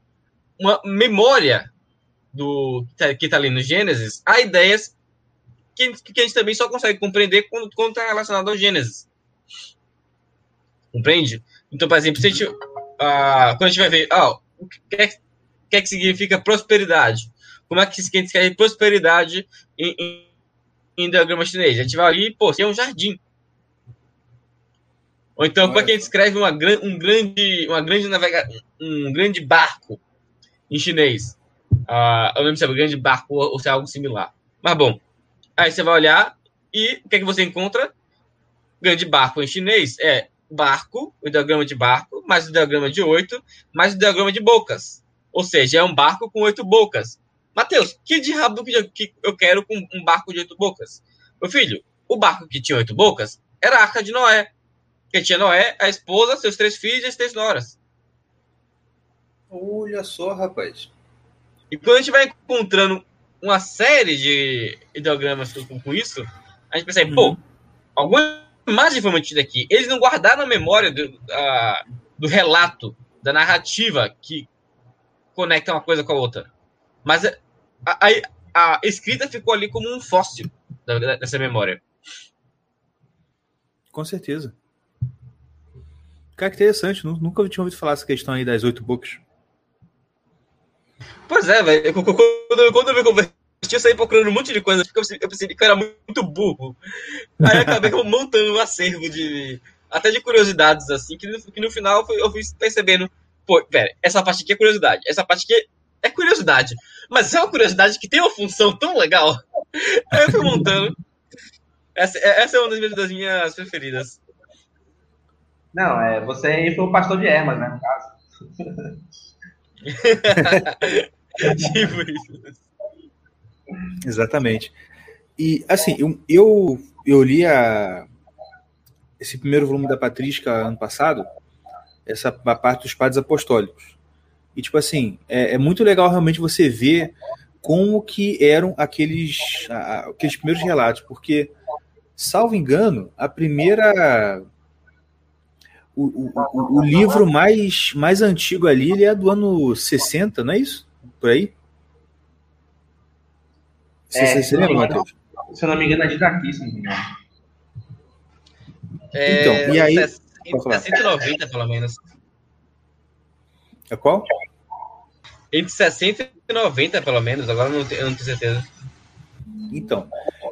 uma memória do que está ali no Gênesis a ideias que, que a gente também só consegue compreender quando está relacionado ao Gênesis. Compreende? Então, por exemplo, se a gente, ah, quando a gente vai ver ah, o que é, que, é que significa prosperidade, como é que se quer prosperidade em, em, em diagrama chinês? A gente vai ali, pô, é um jardim. Ou então, como é que a gente escreve uma, um grande, uma grande navega, um grande barco em chinês? Uh, eu não lembro se é um grande barco ou se é algo similar. Mas bom, aí você vai olhar e o que é que você encontra? Grande barco em chinês é barco, o diagrama de barco, mais o diagrama de oito, mais o diagrama de bocas. Ou seja, é um barco com oito bocas. Mateus, que diabo que eu quero com um barco de oito bocas? Meu filho, o barco que tinha oito bocas era a Arca de Noé. Que tinha Noé, a esposa, seus três filhos e as três noras. Olha só, rapaz. E quando a gente vai encontrando uma série de ideogramas com, com isso, a gente percebe, uhum. pô, alguma imagem informativa aqui. Eles não guardaram a memória do, uh, do relato, da narrativa que conecta uma coisa com a outra. Mas a, a, a escrita ficou ali como um fóssil dessa memória. Com certeza. Cara, que interessante. Nunca tinha ouvido falar essa questão aí das oito bocas. Pois é, velho. Quando, quando eu me converti, eu saí procurando um monte de coisa, porque eu percebi que eu era muito burro. Aí eu acabei montando um acervo de. Até de curiosidades, assim, que no, que no final eu fui percebendo. Pô, pera, essa parte aqui é curiosidade, essa parte aqui é curiosidade. Mas é uma curiosidade que tem uma função tão legal. Aí eu fui montando. Essa, essa é uma das minhas, das minhas preferidas. Não, é, você aí foi o pastor de Hermas, né, no caso. tipo. Exatamente. E, assim, eu, eu, li a, esse primeiro volume da Patrística ano passado, essa a parte dos padres apostólicos. E, tipo assim, é, é muito legal realmente você ver como que eram aqueles, aqueles primeiros relatos, porque, salvo engano, a primeira o, o, o, livro mais, mais antigo ali é do ano 60, não é isso? Por aí? Você, é, você lembra, Matheus? Se eu não me engano, é de daqui, se não me engano. É, então, e aí. Entre 190, pelo menos. É qual? Entre 60 e 90, pelo menos. Agora eu não tenho, eu não tenho certeza. Então,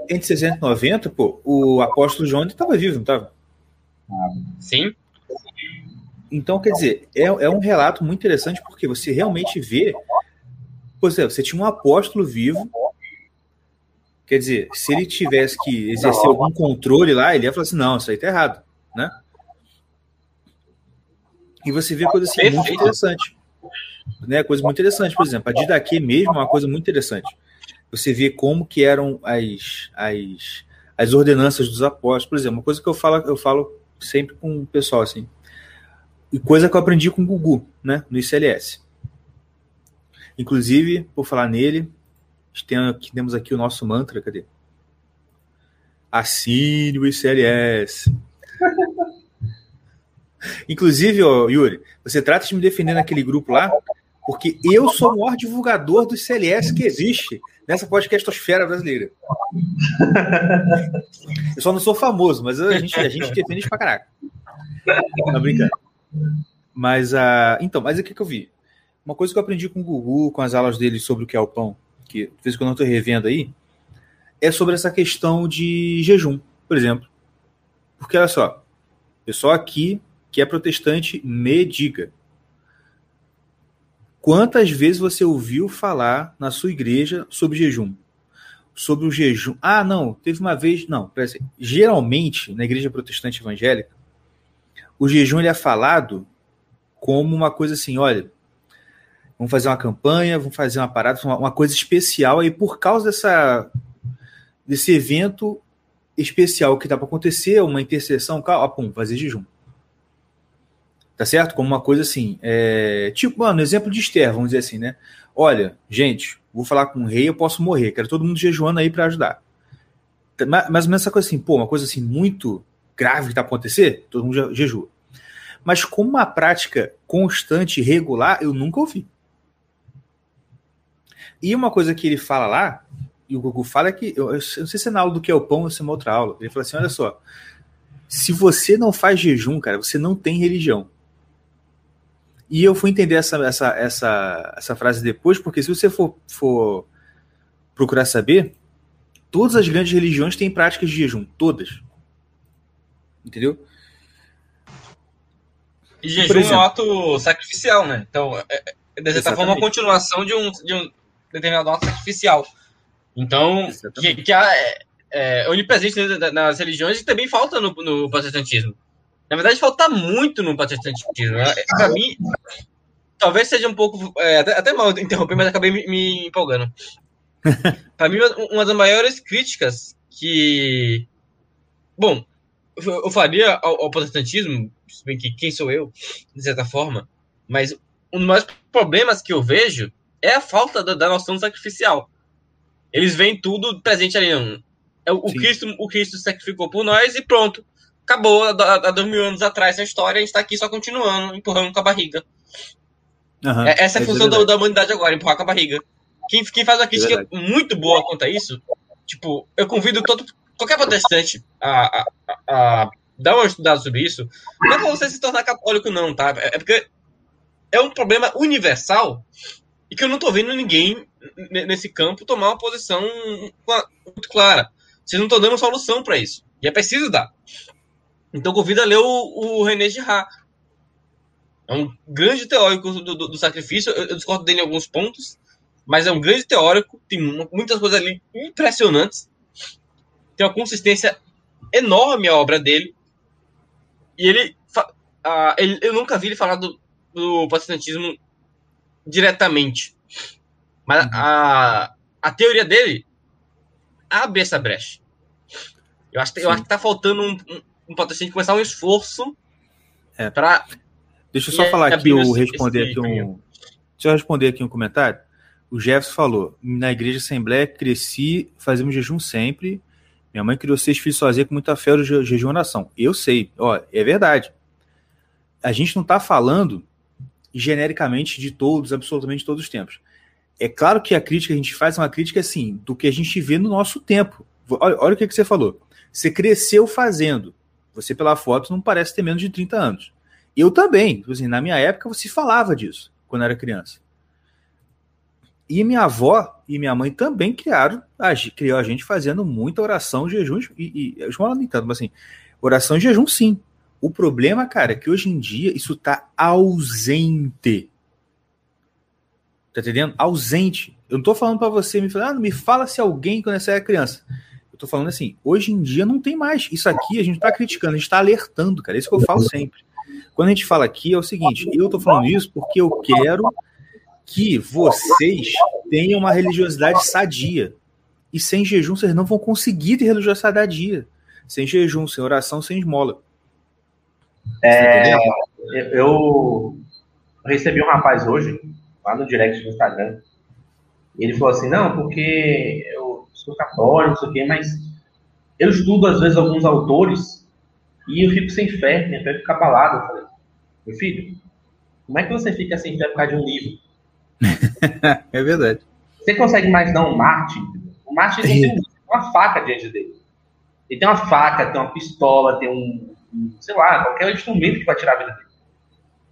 entre 60 e 90, pô, o apóstolo João estava vivo, não estava? Sim. Então, quer dizer, é, é um relato muito interessante porque você realmente vê. Por exemplo, você tinha um apóstolo vivo. Quer dizer, se ele tivesse que exercer algum controle lá, ele ia falar assim: não, isso aí tá errado, né? E você vê coisa assim muito interessante. Né? Coisa muito interessante, por exemplo, a Didaquê mesmo é uma coisa muito interessante. Você vê como que eram as, as, as ordenanças dos apóstolos. Por exemplo, uma coisa que eu falo, eu falo sempre com o pessoal assim. E coisa que eu aprendi com o Gugu, né, no ICLS. Inclusive, por falar nele, temos aqui o nosso mantra, cadê? Assine o ICLS. Inclusive, ó, Yuri, você trata de me defender naquele grupo lá, porque eu sou o maior divulgador do ICLS que existe nessa podcastosfera brasileira. Eu só não sou famoso, mas a gente, a gente defende pra caraca. Não, brincando. Mas, uh, então, mas o que, que eu vi? Uma coisa que eu aprendi com o Gugu, com as aulas dele sobre o que é o pão, que de vez em quando eu estou revendo aí, é sobre essa questão de jejum, por exemplo. Porque olha só, pessoal aqui que é protestante, me diga. Quantas vezes você ouviu falar na sua igreja sobre jejum? Sobre o jejum. Ah, não, teve uma vez. Não, assim, geralmente, na igreja protestante evangélica, o jejum ele é falado como uma coisa assim: olha, vamos fazer uma campanha, vamos fazer uma parada, uma coisa especial aí por causa dessa, desse evento especial que está para acontecer, uma intercessão, ah, pum, fazer jejum. Tá certo? Como uma coisa assim, é, tipo, mano, exemplo de Esther, vamos dizer assim, né? Olha, gente, vou falar com o rei, eu posso morrer, quero todo mundo jejuando aí para ajudar. Mais ou menos essa coisa assim, pô, uma coisa assim muito grave que está acontecer, todo mundo jejua. Mas como uma prática constante e regular, eu nunca ouvi. E uma coisa que ele fala lá, e o Gugu fala é que, eu, eu não sei se é na aula do que é o pão ou se é uma outra aula, ele fala assim, olha só, se você não faz jejum, cara, você não tem religião. E eu fui entender essa, essa, essa, essa frase depois, porque se você for, for procurar saber, todas as grandes religiões têm práticas de jejum, todas. Entendeu? E jejum é um ato sacrificial, né? Então, é, é, de certa forma, uma continuação de um, de um determinado ato sacrificial. Então, que, que é, é, onipresente nas religiões e também falta no, no protestantismo. Na verdade, falta muito no protestantismo. Né? Para mim, talvez seja um pouco. É, até, até, mal interromper, mas acabei me, me empolgando. Para mim, uma das maiores críticas que. Bom, eu faria ao, ao protestantismo, se bem que quem sou eu, de certa forma, mas um dos maiores problemas que eu vejo é a falta da, da noção sacrificial. Eles veem tudo presente ali. Não. É o, Cristo, o Cristo sacrificou por nós e pronto. Acabou há dois mil anos atrás essa história, a gente está aqui só continuando, empurrando com a barriga. Uhum, essa é a é função da, da, humanidade agora, empurrar com a barriga. Quem, quem faz uma é crítica é muito boa quanto a isso, tipo, eu convido todo, qualquer protestante a, a, a dar uma estudada sobre isso. Não é pra você se tornar católico, não, tá? É, é porque é um problema universal e que eu não tô vendo ninguém nesse campo tomar uma posição muito clara. Vocês não estão dando solução para isso. E é preciso dar. Então convido a ler o, o René Girard. É um grande teórico do, do, do sacrifício. Eu, eu, discordo dele em alguns pontos, mas é um grande teórico. Tem muitas coisas ali impressionantes. Tem uma consistência enorme a obra dele. E ele, uh, ele eu nunca vi ele falar do, do protestantismo diretamente. Mas uhum. a, a teoria dele abre essa brecha. Eu acho, eu acho que tá faltando um, um, um protestante começar um esforço é. para. Deixa eu só falar aqui, o responder aqui um. Deixa eu responder aqui um comentário. O Jefferson falou: na igreja Assembleia cresci, fazemos jejum sempre. Minha mãe criou seis filhos sozinha com muita fé jejum e oração. Eu sei, ó, é verdade. A gente não está falando genericamente de todos, absolutamente todos os tempos. É claro que a crítica que a gente faz é uma crítica assim, do que a gente vê no nosso tempo. Olha, olha o que, que você falou. Você cresceu fazendo. Você, pela foto, não parece ter menos de 30 anos. Eu também. Assim, na minha época, você falava disso quando era criança. E minha avó e minha mãe também criaram, criou a gente fazendo muita oração, jejum, e, e esmola nem tanto, mas assim, oração e jejum sim. O problema, cara, é que hoje em dia isso tá ausente. Tá entendendo? Ausente. Eu não tô falando para você me falar, ah, me fala se alguém quando você era criança. Eu tô falando assim, hoje em dia não tem mais. Isso aqui a gente tá criticando, a gente tá alertando, cara. É isso que eu falo sempre. Quando a gente fala aqui é o seguinte, eu tô falando isso porque eu quero que vocês tenham uma religiosidade sadia. E sem jejum vocês não vão conseguir ter religiosidade sadia. Sem jejum, sem oração, sem esmola. É, eu recebi um rapaz hoje, lá no direct do Instagram. Ele falou assim: Não, porque eu sou católico, não sei o quê, mas eu estudo às vezes alguns autores e eu fico sem fé, minha fé fica abalada. Eu falei: Meu filho, como é que você fica sem fé por causa de um livro? é verdade. Você consegue imaginar um Marte? O Marte tem uma faca diante dele. Ele tem uma faca, tem uma pistola, tem um, sei lá, qualquer instrumento que vai tirar a vida dele.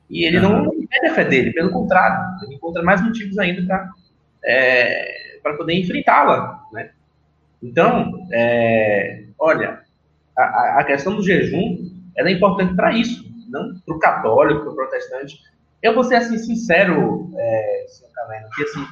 E ele não perde a fé dele, pelo contrário, ele encontra mais motivos ainda para é, poder enfrentá-la, né? Então, é, olha, a, a, questão do jejum é importante para isso, não para o católico, para o protestante. Eu vou ser assim sincero, é, senhor Caverna, que assim,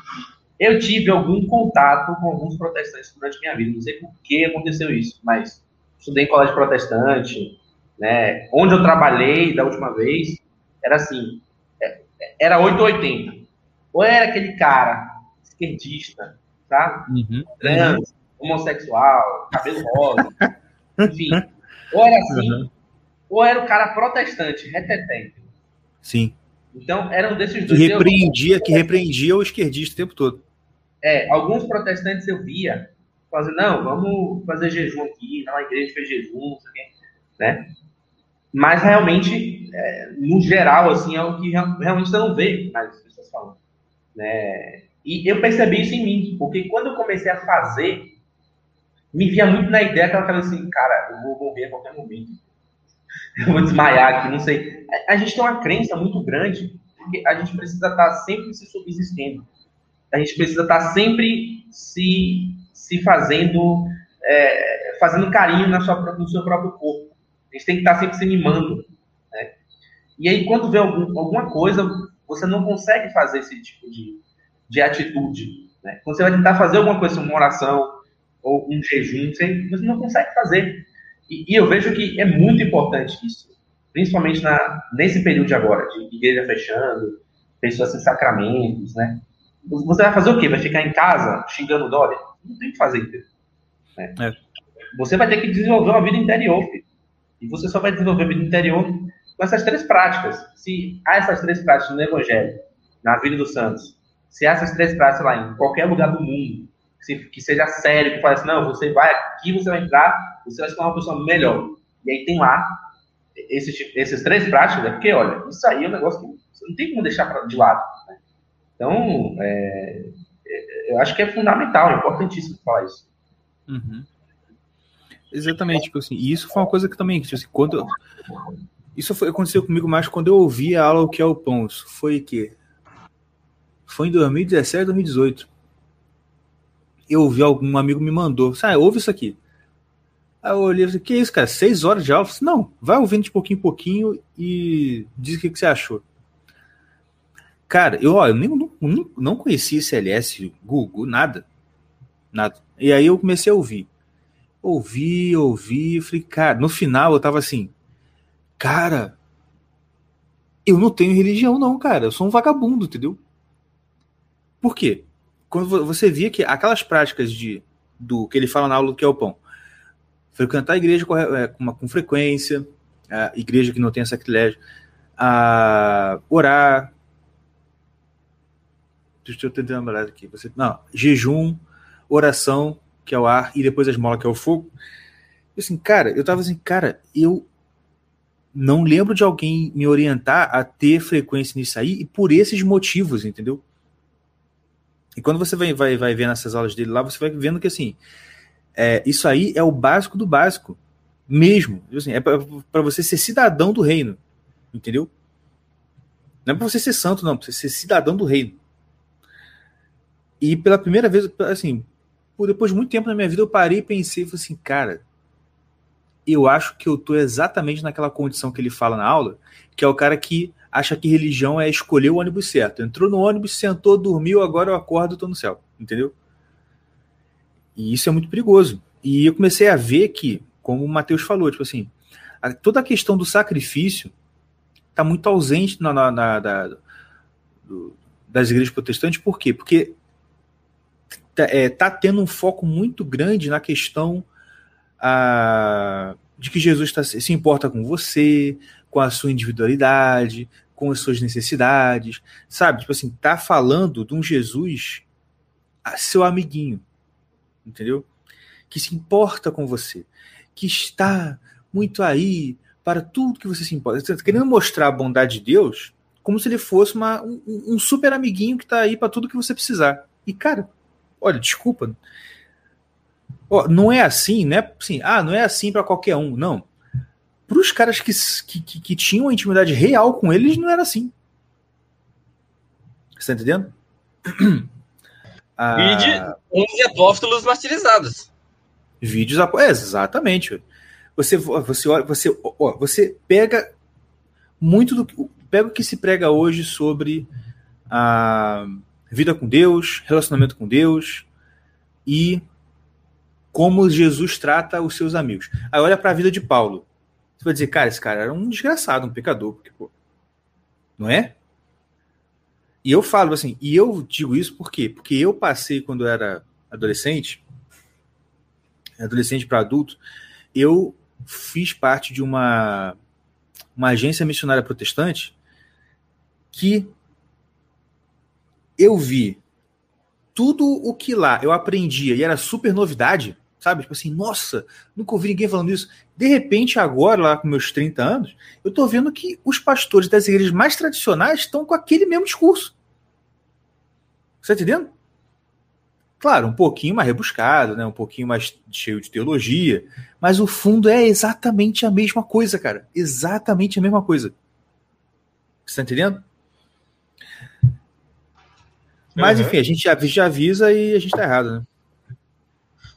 eu tive algum contato com alguns protestantes durante minha vida. Não sei por que aconteceu isso, mas estudei em colégio protestante, né? Onde eu trabalhei da última vez, era assim, é, era 880. Ou era aquele cara esquerdista, tá? Uhum. Trans, homossexual, cabelo rosa, enfim. Ou era assim, uhum. ou era o cara protestante, retetente. Sim. Então, eram desses dois. Que repreendia, que repreendia o esquerdista o tempo todo. É, alguns protestantes eu via fazendo, não, vamos fazer jejum aqui, na igreja fez jejum, né? Mas realmente, é, no geral, assim, é o que realmente você não vê mais as pessoas falando. Né? E eu percebi isso em mim, porque quando eu comecei a fazer, me via muito na ideia que ela falava assim, cara, eu vou morrer a qualquer momento. Eu vou desmaiar aqui, não sei. A gente tem uma crença muito grande, porque a gente precisa estar sempre se subsistendo. A gente precisa estar sempre se, se fazendo, é, fazendo carinho na sua, no seu próprio corpo. A gente tem que estar sempre se mimando. Né? E aí, quando vê algum, alguma coisa, você não consegue fazer esse tipo de, de atitude. Né? Quando você vai tentar fazer alguma coisa, uma oração ou um jejum, você, você não consegue fazer. E, e, eu vejo que é muito importante isso, principalmente na, nesse período de agora, de igreja fechando, pessoas sem sacramentos, né? Você vai fazer o quê? Vai ficar em casa xingando Dória? Não tem o que fazer, né? É. Você vai ter que desenvolver uma vida interior, filho. E você só vai desenvolver vida interior com essas três práticas. Se há essas três práticas no Evangelho, na vida dos santos, se há essas três práticas lá em qualquer lugar do mundo, que, seja sério, que fale assim, não, você vai aqui, você vai entrar, você vai ser uma pessoa melhor. E aí tem lá esses, esses três práticas, né? porque, olha, isso aí é um negócio que você não tem como deixar de lado. Né? Então, é, é, eu acho que é fundamental, é importantíssimo falar isso. Uhum. Exatamente, tipo assim, e isso foi uma coisa que também, tipo assim, quando isso foi, aconteceu comigo mais quando eu ouvi a aula O que é o pão. Isso foi que foi em 2017, 2018. Eu ouvi algum amigo me mandou, sabe, ouve isso aqui. Aí eu olhei e falei, que isso, cara? Seis horas de aula? Falei, não, vai ouvindo de pouquinho em pouquinho e diz o que, que você achou. Cara, eu, ó, eu nem, não, não conhecia CLS, Google, nada. Nada. E aí eu comecei a ouvir. Ouvi, ouvi, falei, cara, no final eu tava assim, cara, eu não tenho religião, não, cara. Eu sou um vagabundo, entendeu? Por quê? Quando você via que aquelas práticas de do que ele fala na aula do que é o pão, frequentar a igreja com, é, com frequência, a igreja que não tem sacrilégio, a orar. Deixa eu tentar lembrar aqui. Você, não, jejum, oração, que é o ar, e depois a esmola, que é o fogo. E assim, cara, eu tava assim, cara, eu não lembro de alguém me orientar a ter frequência nisso aí, e por esses motivos, entendeu? E quando você vai, vai, vai ver nessas aulas dele lá, você vai vendo que assim, é, isso aí é o básico do básico, mesmo. Assim, é para você ser cidadão do reino, entendeu? Não é para você ser santo, não, para você ser cidadão do reino. E pela primeira vez, assim, por depois de muito tempo na minha vida, eu parei e pensei, falei assim, cara, eu acho que eu tô exatamente naquela condição que ele fala na aula, que é o cara que acha que religião é escolher o ônibus certo. Entrou no ônibus, sentou, dormiu, agora eu acordo, tô no céu, entendeu? E isso é muito perigoso. E eu comecei a ver que, como o Matheus falou, tipo assim, a, toda a questão do sacrifício está muito ausente na, na, na da, do, das igrejas protestantes. Por quê? Porque tá, é, tá tendo um foco muito grande na questão a, de que Jesus tá, se importa com você, com a sua individualidade, com as suas necessidades, sabe? Tipo assim, tá falando de um Jesus seu amiguinho entendeu? Que se importa com você, que está muito aí para tudo que você se importa. Você está querendo mostrar a bondade de Deus como se ele fosse uma, um, um super amiguinho que está aí para tudo que você precisar. E, cara, olha, desculpa. Ó, não é assim, né? Assim, ah, não é assim para qualquer um. Não. Para os caras que, que, que, tinham uma intimidade real com eles, não era assim. Você está entendendo? Ah, 11 apóstolos martirizados. Vídeos é, exatamente. Você você olha, você ó, você pega muito do pega o que se prega hoje sobre a vida com Deus, relacionamento com Deus e como Jesus trata os seus amigos. Aí olha para a vida de Paulo. Você vai dizer, cara, esse cara era um desgraçado, um pecador, porque, pô, não é? E eu falo assim, e eu digo isso por quê? Porque eu passei quando eu era adolescente, adolescente para adulto, eu fiz parte de uma, uma agência missionária protestante que eu vi tudo o que lá eu aprendia e era super novidade, sabe? Tipo assim, nossa, nunca ouvi ninguém falando isso. De repente, agora, lá com meus 30 anos, eu tô vendo que os pastores das igrejas mais tradicionais estão com aquele mesmo discurso. Você tá entendendo? Claro, um pouquinho mais rebuscado, né? Um pouquinho mais cheio de teologia, mas o fundo é exatamente a mesma coisa, cara. Exatamente a mesma coisa. Você tá entendendo? Mas Uhum. enfim, a gente já, já avisa e a gente tá errado, né?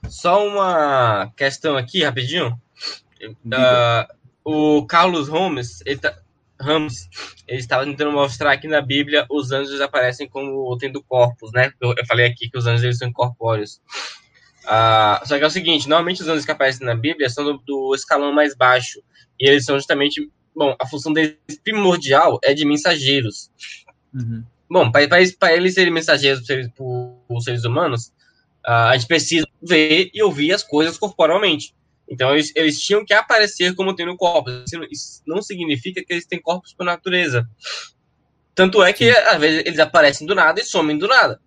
Só uma questão aqui, rapidinho. Ah, o Carlos Holmes, ele tá, Ramos, ele estava tentando mostrar que na Bíblia os anjos aparecem como tendo corpos, né? Eu, eu falei aqui que os anjos eles são incorpóreos. Ah, só que é o seguinte, normalmente os anjos que aparecem na Bíblia são do, do escalão mais baixo. E eles são justamente, bom, a função deles primordial é de mensageiros. Uhum. Bom, para eles serem mensageiros para seres, por seres humanos, a gente precisa ver e ouvir as coisas corporalmente. Então, eles, eles tinham que aparecer como tendo corpos. Isso não- Isso não significa que eles têm corpos por natureza. Tanto é que, às vezes, eles aparecem do nada e somem do nada.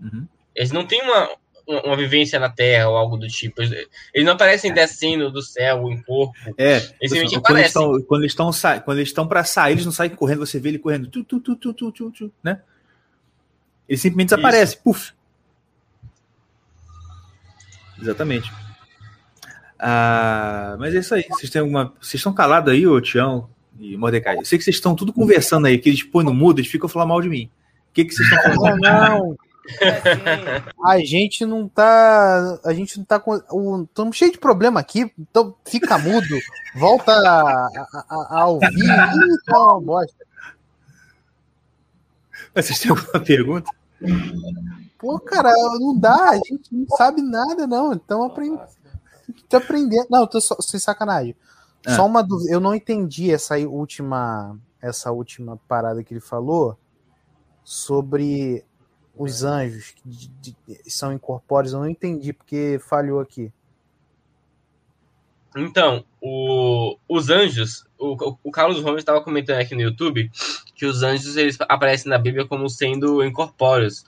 Uhum. Eles não têm uma, uma, vivência na Terra ou algo do tipo. Eles, eles não aparecem descendo do céu em corpo. É, Eles simplesmente quando eles aparecem. estão quando eles estão quando eles estão para sair, eles não saem correndo, você vê ele correndo, tu, tu, tu, tu, tu, tu, tu, né? Ele simplesmente desaparece, puf. Exatamente. Ah, mas é isso aí. Vocês têm alguma, vocês estão calados aí, ô Tião e Mordecai? Eu sei que vocês estão tudo conversando aí, que eles põem no mudo, eles ficam falando mal de mim. O que que vocês estão falando? Não, não. A gente não tá. A gente não tá com. Estamos cheio de problema aqui, então fica mudo. Volta a, a, a- a ouvir. Ih, tá uma bosta. Vocês têm alguma pergunta? Pô, cara, não dá, a gente não sabe nada, não. Então aprend... tô aprendendo. Não, tô só, sem sacanagem. Ah. Só uma dúvida. Eu não entendi essa última, essa última parada que ele falou sobre os anjos que de- de- são incorpóreos. Eu não entendi porque falhou aqui. Então, o- os anjos, o, o Carlos Holmes estava comentando aqui no YouTube que os anjos eles aparecem na Bíblia como sendo incorpóreos.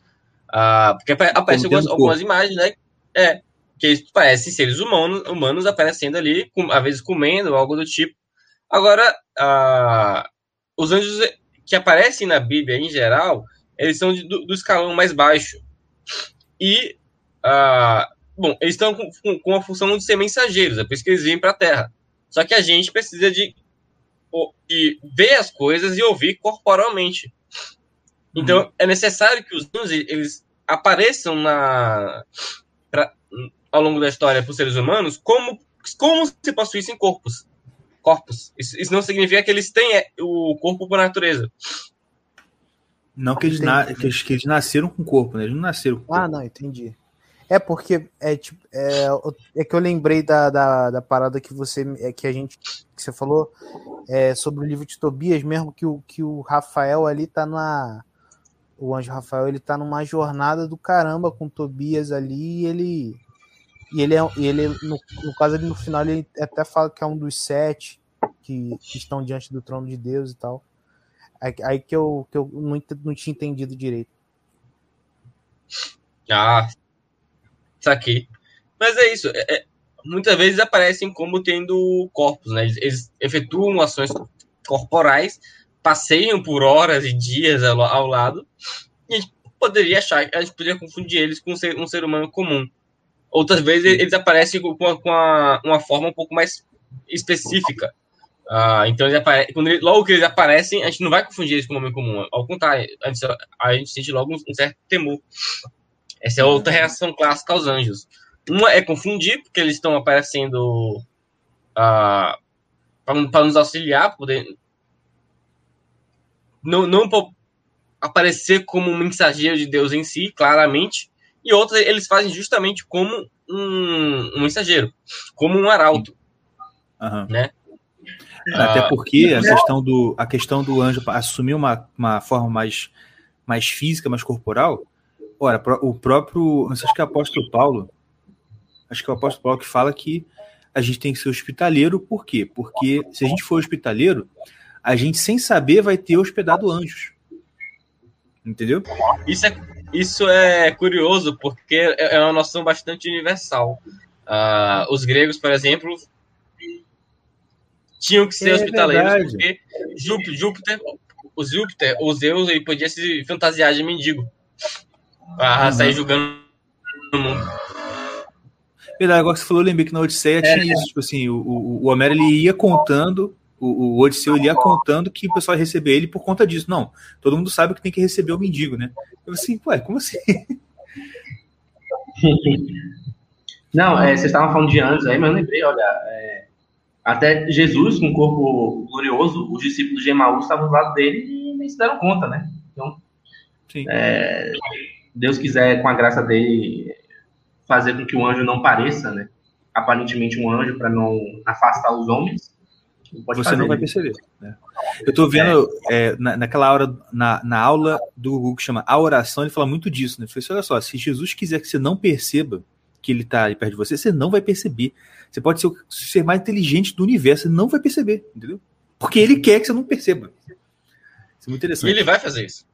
Ah, porque apa- aparecem algumas, algumas imagens, né? É, que eles parecem seres humanos, humanos aparecendo ali, com- às vezes comendo, algo do tipo. Agora, ah, os anjos que aparecem na Bíblia em geral, eles são de- do, do escalão mais baixo. E ah, Bom, eles estão com, com- com a função de ser mensageiros, é por isso que eles vêm para a Terra. Só que a gente precisa de, de ver as coisas e ouvir corporalmente. Então, é necessário que os anjos eles apareçam na, pra- ao longo da história para os seres humanos como, como se possuíssem corpos. Corpos. Isso, isso não significa que eles têm é, o corpo por natureza. Não que eles, na- que eles, que eles nasceram com corpo, né? Eles não nasceram com Ah, corpo. não, entendi. É porque é tipo é, é que eu lembrei da, da, da parada que você é, que a gente que você falou é, sobre o livro de Tobias mesmo que o que o Rafael ali tá na o anjo Rafael ele tá numa jornada do caramba com Tobias ali e ele e ele é e ele no, no caso ali no final ele até fala que é um dos sete que, que estão diante do trono de Deus e tal aí, aí que eu que eu não, não tinha entendido direito Ah, saquei. Mas é isso. é- é- muitas vezes aparecem como tendo corpos, né? Eles, eles efetuam ações corporais, passeiam por horas e dias ao, ao lado, e a gente poderia achar, a gente poderia confundir eles com um ser, um ser humano comum. Outras vezes eles aparecem com, com, a- com a- uma forma um pouco mais específica. Ah, então, eles apare- quando ele- logo que eles aparecem, a gente não vai confundir eles com um homem comum. Ao contrário, a gente, a gente sente logo um, certo temor. Essa é outra reação clássica aos anjos. Uma é confundir, porque eles estão aparecendo ah, para nos auxiliar, para poder não, não aparecer como um mensageiro de Deus em si, claramente, e outras eles fazem justamente como um, um mensageiro, como um arauto. Aham. né? Até Ah, porque a questão do, a questão do anjo assumir uma, uma forma mais, mais física, mais corporal. Ora, o próprio. Acho que é o apóstolo Paulo. Acho que é o apóstolo Paulo que fala que a gente tem que ser hospitaleiro, por quê? Porque se a gente for hospitaleiro, a gente, sem saber, vai ter hospedado anjos. Entendeu? Isso é, isso é curioso, porque é é uma noção bastante universal. Ah, os gregos, por exemplo, tinham que ser É hospitaleiros, verdade. porque Júpiter, Júpiter o Júpiter, o Zeus, ele podia se fantasiar de mendigo. Pra sair julgando o mundo. Verdade, agora que você falou, eu lembrei que na Odisseia tinha isso, tipo assim, o, o, o Homero ele ia contando, o, o Odisseu ele ia contando que o pessoal ia receber ele por conta disso. Não, todo mundo sabe que tem que receber o mendigo, né? Eu assim, ué, como assim? Não, é, vocês estavam falando de anjos aí, mas eu lembrei, olha, é, até Jesus, com um corpo glorioso, os discípulos de Emaús estavam do lado dele e nem se deram conta, né? Então, é, Deus quiser, com a graça dele, fazer com que o anjo não pareça, né? Aparentemente um anjo para não afastar os homens. Você fazer, não vai perceber. Né? Eu estou vendo é, na, naquela hora, na, na aula do Google que chama A Oração, ele fala muito disso, né? Ele fala assim, olha só, se Jesus quiser que você não perceba que ele está perto de você, você não vai perceber. Você pode ser o ser mais inteligente do universo, você não vai perceber, entendeu? Porque ele quer que você não perceba. Isso é muito interessante. E ele vai fazer isso.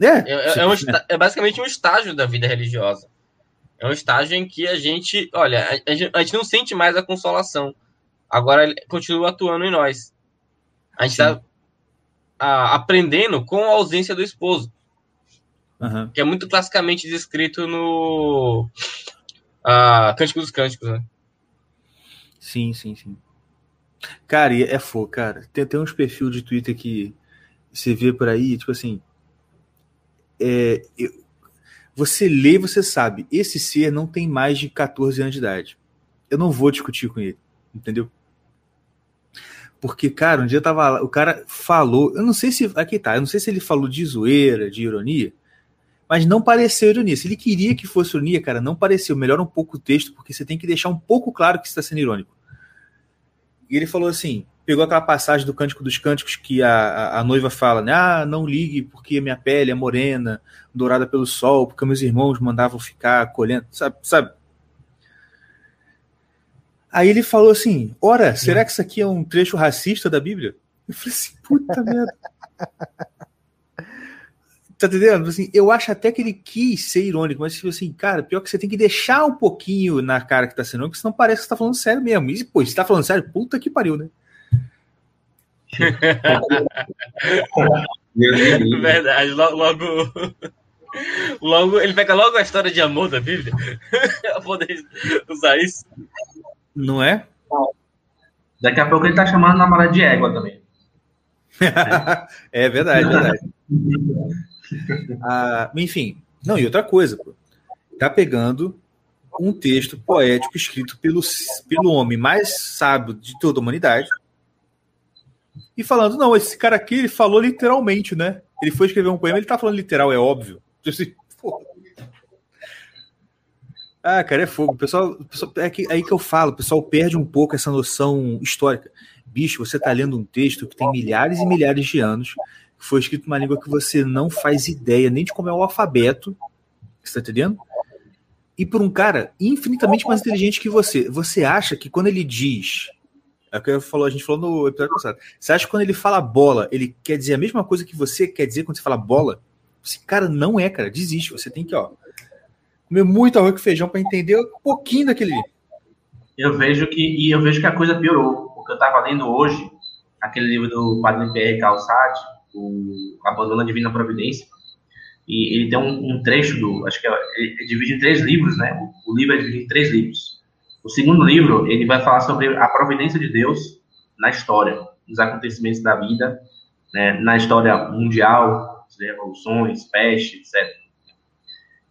É, é, é, é, um, é basicamente um estágio da vida religiosa. É um estágio em que a gente, olha, a, a, gente, a gente, não sente mais a consolação. Agora ele continua atuando em nós. A gente está aprendendo com a ausência do esposo. Uhum. Que é muito classicamente descrito no uh, Cântico dos Cânticos, né? Sim, sim, sim. Cara, é fogo, cara. Tem, tem uns perfis de Twitter que você vê por aí, tipo assim. É, eu, você lê, você sabe, esse ser não tem mais de 14 anos de idade. Eu não vou discutir com ele, entendeu? Porque, cara, um dia tava lá, o cara falou, eu não sei se, aqui tá, eu não sei se ele falou de zoeira, de ironia, mas não pareceu ironia. Se ele queria que fosse ironia, cara, não pareceu. Melhora um pouco o texto, porque você tem que deixar um pouco claro que está sendo irônico. E ele falou assim: pegou aquela passagem do Cântico dos Cânticos que a, a, a, noiva fala, né? Ah, não ligue porque minha pele é morena, dourada pelo sol, porque meus irmãos mandavam ficar colhendo, sabe? sabe? Aí ele falou assim: Ora, será que isso aqui é um trecho racista da Bíblia? Eu falei assim: puta merda. Tá entendendo? Assim, eu acho até que ele quis ser irônico, mas tipo assim, cara, pior que você tem que deixar um pouquinho na cara que tá sendo irônico, senão parece que você tá falando sério mesmo. E, pô, se tá falando sério, puta que pariu, né? Verdade, logo, logo, logo, ele pega logo a história de amor da Bíblia pra poder usar isso. Não é? Daqui a pouco ele tá chamando a namorada de égua também. é verdade, verdade. Ah, enfim, não, e outra coisa, pô. Tá pegando um texto poético escrito pelo, pelo homem mais sábio de toda a humanidade e falando, não, esse cara aqui ele falou literalmente, né? Ele foi escrever um poema, ele tá falando literal, é óbvio. Assim, ah, cara, é fogo. Pessoal, pessoal, é que, aí que eu falo, o pessoal perde um pouco essa noção histórica. Bicho, você tá lendo um texto que tem milhares e milhares de anos, foi escrito numa língua que você não faz ideia nem de como é o alfabeto, você tá entendendo? E por um cara infinitamente mais inteligente que você. Você acha que quando ele diz. É o que a gente falou no episódio passado. Você acha que quando ele fala bola, ele quer dizer a mesma coisa que você quer dizer quando você fala bola? Esse cara não é, cara. Desiste. Você tem que, ó, comer muito arroz com feijão para entender um pouquinho daquele. Eu vejo que e eu vejo que a coisa piorou, porque eu estava lendo hoje aquele livro do Padre Pierre Calçade, o Abandona Divina Providência, e ele tem um, um, trecho do, acho que é, divide em três livros, né? O, o, livro é dividido em três livros. O segundo livro ele vai falar sobre a providência de Deus na história, nos acontecimentos da vida, né? na história mundial, revoluções, peste, etc.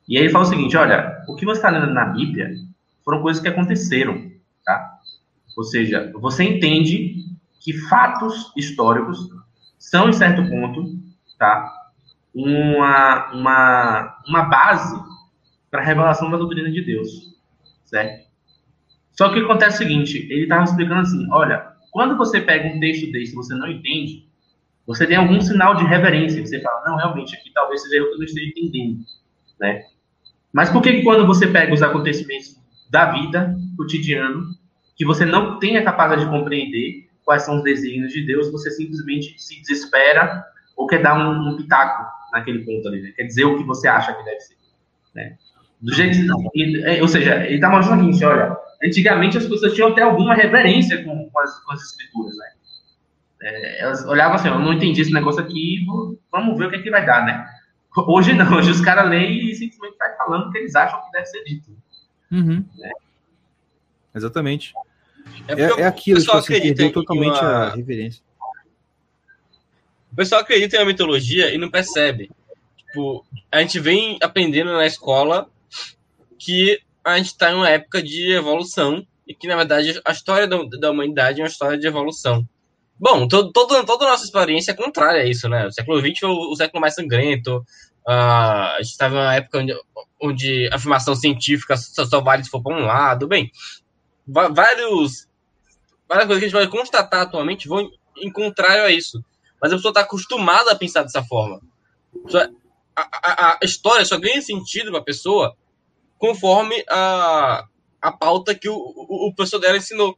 E aí ele fala o seguinte, olha, o que você está lendo na Bíblia foram coisas que aconteceram, tá? Ou seja, você entende que fatos históricos são, em certo ponto, tá? Uma, uma, uma base para a revelação da doutrina de Deus, certo? Só que acontece o seguinte, ele estava explicando assim, olha, quando você pega um texto desse e você não entende, você tem algum sinal de reverência, você fala, não, realmente, aqui talvez seja eu que não esteja entendendo, né? Mas por que, quando você pega os acontecimentos da vida cotidiano, que você não tem a capacidade de compreender quais são os desígnios de Deus, você simplesmente se desespera ou quer dar um, um pitaco naquele ponto ali, né? quer dizer o que você acha que deve ser. Né? Do jeito, ou seja, ele está mostrando o seguinte, olha, antigamente as pessoas tinham até alguma reverência com, com, as, com as escrituras, né? É, elas olhavam assim, eu não entendi esse negócio aqui, vamos ver o que, é que vai dar, né? Hoje não, hoje os caras leem e simplesmente vai falando o que eles acham que deve ser dito. Uhum. É. Exatamente. É, é, é aquilo que você perdeu totalmente uma... a reverência. O pessoal acredita em uma mitologia e não percebe. Tipo, a gente vem aprendendo na escola que a gente está em uma época de evolução e que, na verdade, a história da, humanidade é uma história de evolução. Bom, todo, todo, toda a nossa experiência é contrária a isso, né? O século XX foi o, o século mais sangrento. Uh, a gente estava em uma época onde, onde a afirmação científica só, só vale se for para um lado. Bem, vários, várias coisas que a gente vai constatar atualmente vão em contrário a isso. Mas a pessoa está acostumada a pensar dessa forma. A, a, a história só ganha sentido para a pessoa conforme a, a pauta que o, o, o professor dela ensinou.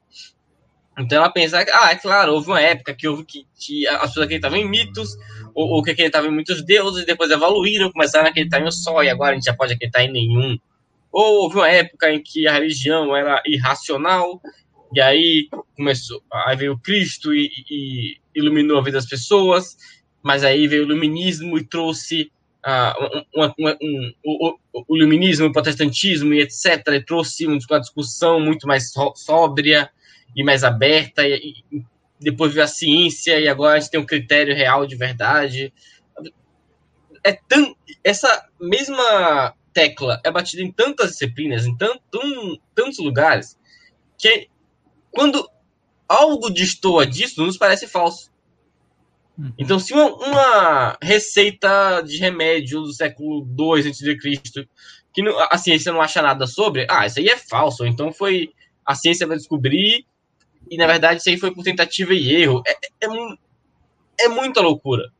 Então ela pensa, ah, é claro, houve uma época que houve que, que as pessoas acreditavam em mitos, ou, ou que acreditavam em muitos deuses, depois evoluíram, começaram a acreditar em um só, e agora a gente já pode acreditar em nenhum. Ou houve uma época em que a religião era irracional, e aí começou, aí veio Cristo e, e iluminou a vida das pessoas, mas aí veio o iluminismo e trouxe uh, um, um, o, o, iluminismo, o protestantismo e etc. E trouxe uma discussão muito mais sóbria e mais aberta, e, e depois veio a ciência, e agora a gente tem um critério real de verdade. É tão, essa mesma tecla é batida em tantas disciplinas, em tanto, tantos lugares, que quando algo destoa disso, nos parece falso. Uhum. Então, se uma, uma, receita de remédio do século II a.C., que não, a ciência não acha nada sobre, ah, isso aí é falso. Então foi a ciência vai descobrir e na verdade isso aí foi por tentativa e erro. É, é, é muita loucura.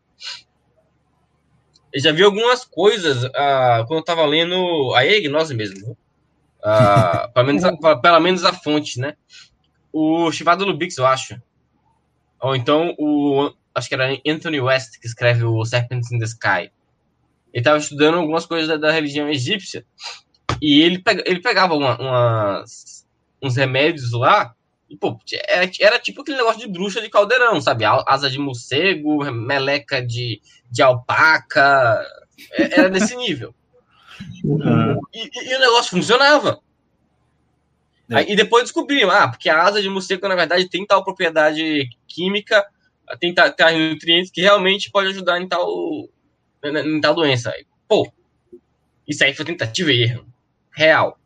Eu já vi algumas coisas uh, quando eu estava lendo a Egnose mesmo. Uh, pelo, menos a, pelo menos a fonte, né? O Chivado Lubix, eu acho. Ou então o. Acho que era Anthony West que escreve o Serpents in the Sky. Ele estava estudando algumas coisas da, da, religião egípcia. E ele, pega, ele pegava uma, umas, uns remédios lá. E, pô, era, era tipo aquele negócio de bruxa de caldeirão, sabe? Asa de morcego, meleca de, de alpaca. É, era desse nível. Uhum. E, e, e, o negócio funcionava. É. E depois descobriram, ah, porque a asa de morcego, na verdade, tem tal propriedade química, tem tal, tal nutrientes que realmente pode ajudar em tal, em tal doença. Pô, isso aí foi tentativa e erro. Real.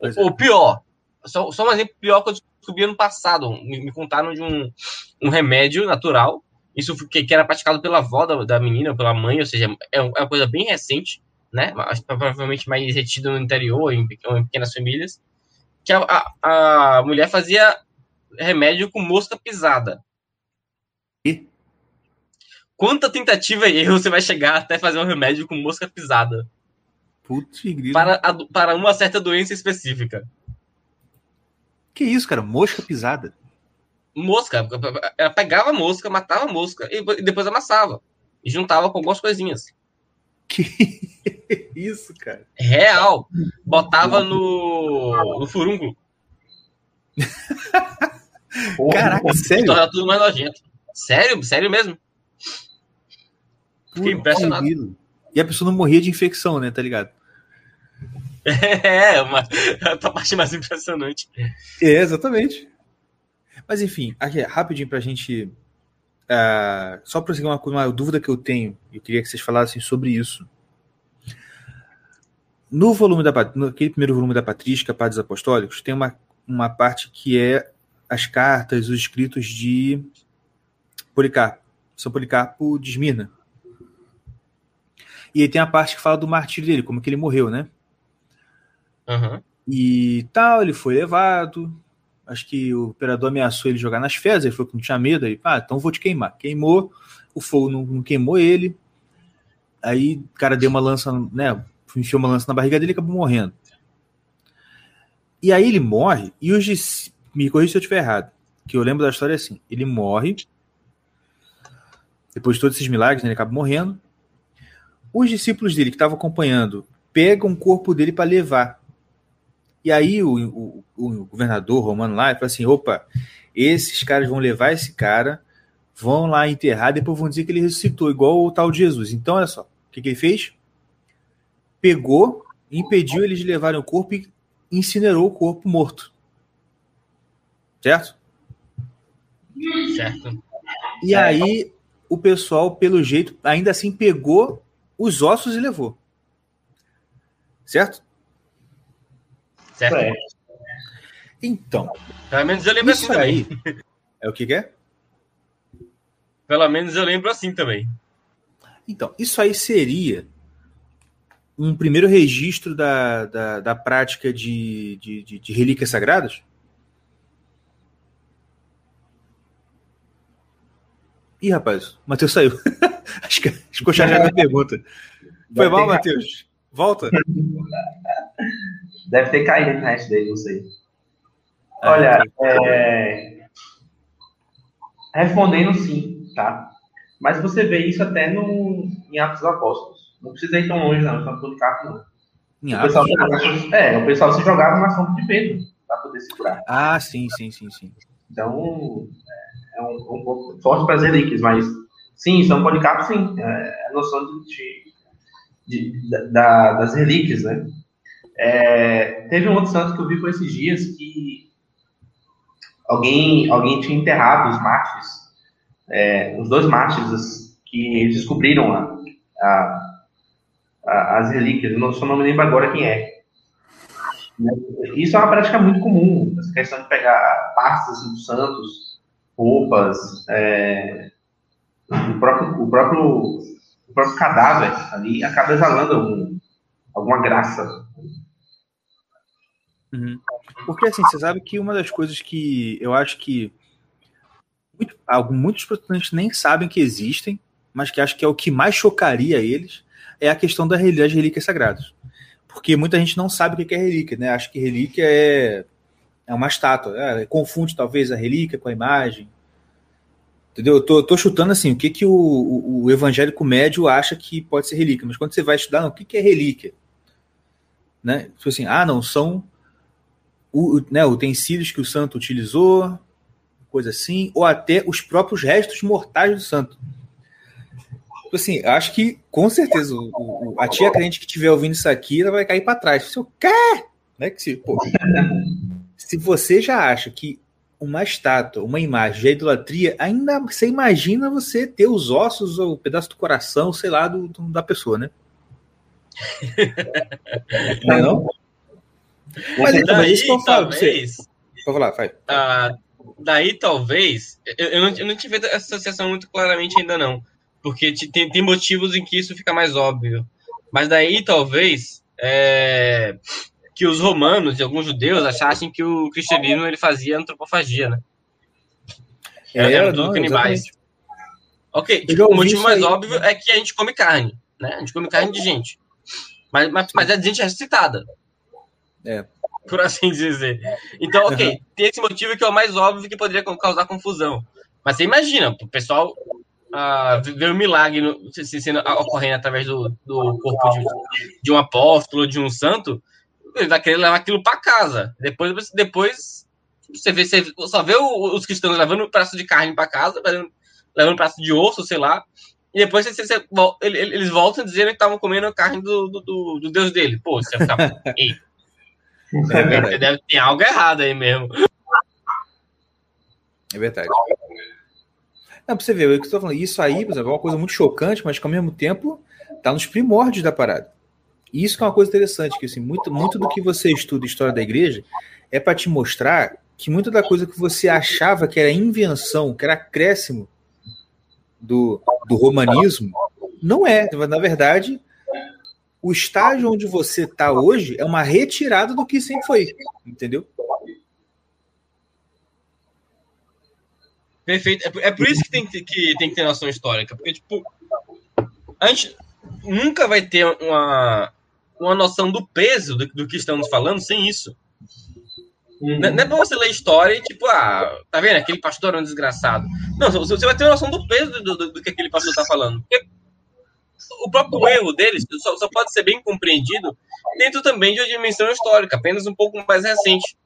O, é. pior, só, só um exemplo pior que eu descobri ano passado. Me, me contaram de um, um remédio natural. Isso que, que era praticado pela avó da, da menina, pela mãe, ou seja, é, é uma coisa bem recente né? Provavelmente mais retido no interior, em, em pequenas famílias, que a, a, a, mulher fazia remédio com mosca pisada. E? Quanta tentativa e erro você vai chegar até fazer um remédio com mosca pisada? Putz, para, a, para uma certa doença específica. Que isso, cara? Mosca pisada? Mosca. Ela pegava a mosca, matava a mosca e depois amassava. E juntava com algumas coisinhas. Que isso, cara? Real. Botava no, no furúnculo. Caraca, sério? Torna tudo mais nojento. Sério, sério mesmo. Fiquei impressionado. E a pessoa não morria de infecção, né? Tá ligado? É, uma, a parte mais impressionante. É, exatamente. Mas enfim, aqui, rapidinho pra gente Uh, só para uma, uma dúvida que eu tenho, eu queria que vocês falassem sobre isso. No volume da naquele primeiro volume da Patrística, Padres Apostólicos, tem uma, uma parte que é as cartas, os escritos de Policarpo, São Policarpo de Esmirna. E aí tem a parte que fala do martírio dele, como que ele morreu, né? Uhum. E tal, ele foi levado, acho que o imperador ameaçou ele jogar nas fezas, ele falou que não tinha medo, aí, ah, então vou te queimar. Queimou, o fogo não, não, queimou ele, aí o cara deu uma lança, né, enfiou uma lança na barriga dele e acabou morrendo. E aí ele morre, e os me corrija se eu estiver errado, que eu lembro da história assim, ele morre, depois de todos esses milagres, né, ele acaba morrendo, os discípulos dele que estavam acompanhando pegam o corpo dele para levar e aí o, o, o governador romano lá fala assim: opa, Esses caras vão levar esse cara, vão lá enterrar, depois vão dizer que ele ressuscitou, igual o tal de Jesus. Então, olha só, o que, que ele fez? Pegou, impediu eles de levarem o corpo e incinerou o corpo morto. Certo? Certo. E aí, o pessoal, pelo jeito, ainda assim pegou os ossos e levou. Certo? Certo. É. Então, Pelo menos eu lembro assim isso também. aí. É o que, que é? Pelo menos eu lembro assim também. Então, isso aí seria um primeiro registro da, da, da prática de, de, de, de relíquias sagradas? Ih, rapaz, o Matheus saiu. Acho que ficou chateado na pergunta. Foi mal, Matheus? Volta. Deve ter caído no resto dele, não sei. Ah, Olha, é... respondendo sim, tá? Mas você vê isso até no... em Atos dos Apóstolos. Não precisa ir tão longe, não, tanto do carro, não. Em O pessoal, é, o pessoal se jogava na sombra de Pedro para poder segurar. Ah, sim, sim, sim, sim. Então, é um, um pouco forte as relíquias, mas sim, São Policarpo, sim. É a noção de, de- de- da- das relíquias, né? É, teve um outro santo que eu vi por esses dias que alguém, alguém tinha enterrado os mártires, é, os dois mártires que descobriram a, a- a- as relíquias, eu não, só não me lembro agora quem é. Isso é uma prática muito comum, essa questão de pegar partes assim, dos santos, roupas, é, o, próprio, o, próprio, o próprio cadáver ali acaba exalando alguma graça. Uhum. Porque assim, você sabe que uma das coisas que eu acho que muito- muitos protestantes nem sabem que existem, mas que acho que é o que mais chocaria eles, é a questão das relíquias sagradas. Porque muita gente não sabe o que é relíquia, né? Acha que relíquia é, é uma estátua. É, confunde talvez a relíquia com a imagem. Entendeu? Eu tô, tô chutando assim, o que, que o, o, o evangélico médio acha que pode ser relíquia, mas quando você vai estudar, não, o que, que é relíquia? Né? Tipo assim, ah, não, são o, né, utensílios que o santo utilizou, coisa assim, ou até os próprios restos mortais do santo. Tipo assim, acho que com certeza o- o- a tia crente que estiver ouvindo isso aqui, ela vai cair para trás. Se eu quer, né? Que se, pô, se você já acha que uma estátua, uma imagem é idolatria, ainda você imagina você ter os ossos ou o pedaço do coração, sei lá, do, do- da pessoa, né? Não é não? Mas então, mas isso talvez, falar, vai. ah, daí talvez, eu, eu, não, eu não tive essa associação muito claramente ainda não, porque te- tem, tem motivos em que isso fica mais óbvio. Mas daí talvez é, que os romanos e alguns judeus achassem que o cristianismo ele fazia antropofagia, né? É, Era tudo não, canibais. exatamente. Ok, tipo, o motivo mais aí. óbvio é que a gente come carne, né? A gente come carne de gente. Mas, mas, mas é gente ressuscitada. É. Por assim dizer. Então, ok, Uhum. tem esse motivo que é o mais óbvio que poderia causar confusão. Mas você imagina, o pessoal ah, ver um milagre no- se- se- sendo ocorrendo através do, do corpo de, de um apóstolo, de um santo, ele vai querer levar aquilo para casa. Depois, depois você, vê, você só vê o- os cristãos levando um pedaço de carne para casa, levando, levando um pedaço de osso, sei lá. E depois você- você- eles voltam dizendo que estavam comendo a carne do, do, do- Deus dele. Pô, você vai ficar. Ei, É deve ter algo errado aí mesmo. É verdade. Não, pra você ver, o que eu tô falando, isso aí, por exemplo, é uma coisa muito chocante, mas que ao mesmo tempo tá nos primórdios da parada. E isso que é uma coisa interessante, que assim, muito, muito do que você estuda história da igreja é para te mostrar que muita da coisa que você achava que era invenção, que era acréscimo do, do romanismo, não é. Na verdade, o estágio onde você está hoje é uma retirada do que sempre foi, entendeu? Perfeito. É por- É por isso que tem que, que tem que ter noção histórica. Porque, tipo, a gente nunca vai ter uma, uma noção do peso do, do que estamos falando sem isso. Não é- não é pra você ler história e, tipo, ah, tá vendo? Aquele pastor é um desgraçado. Não, você você vai ter uma noção do peso do, do, do que aquele pastor tá falando. Porque o próprio erro deles só, só pode ser bem compreendido dentro também de uma dimensão histórica, apenas um pouco mais recente.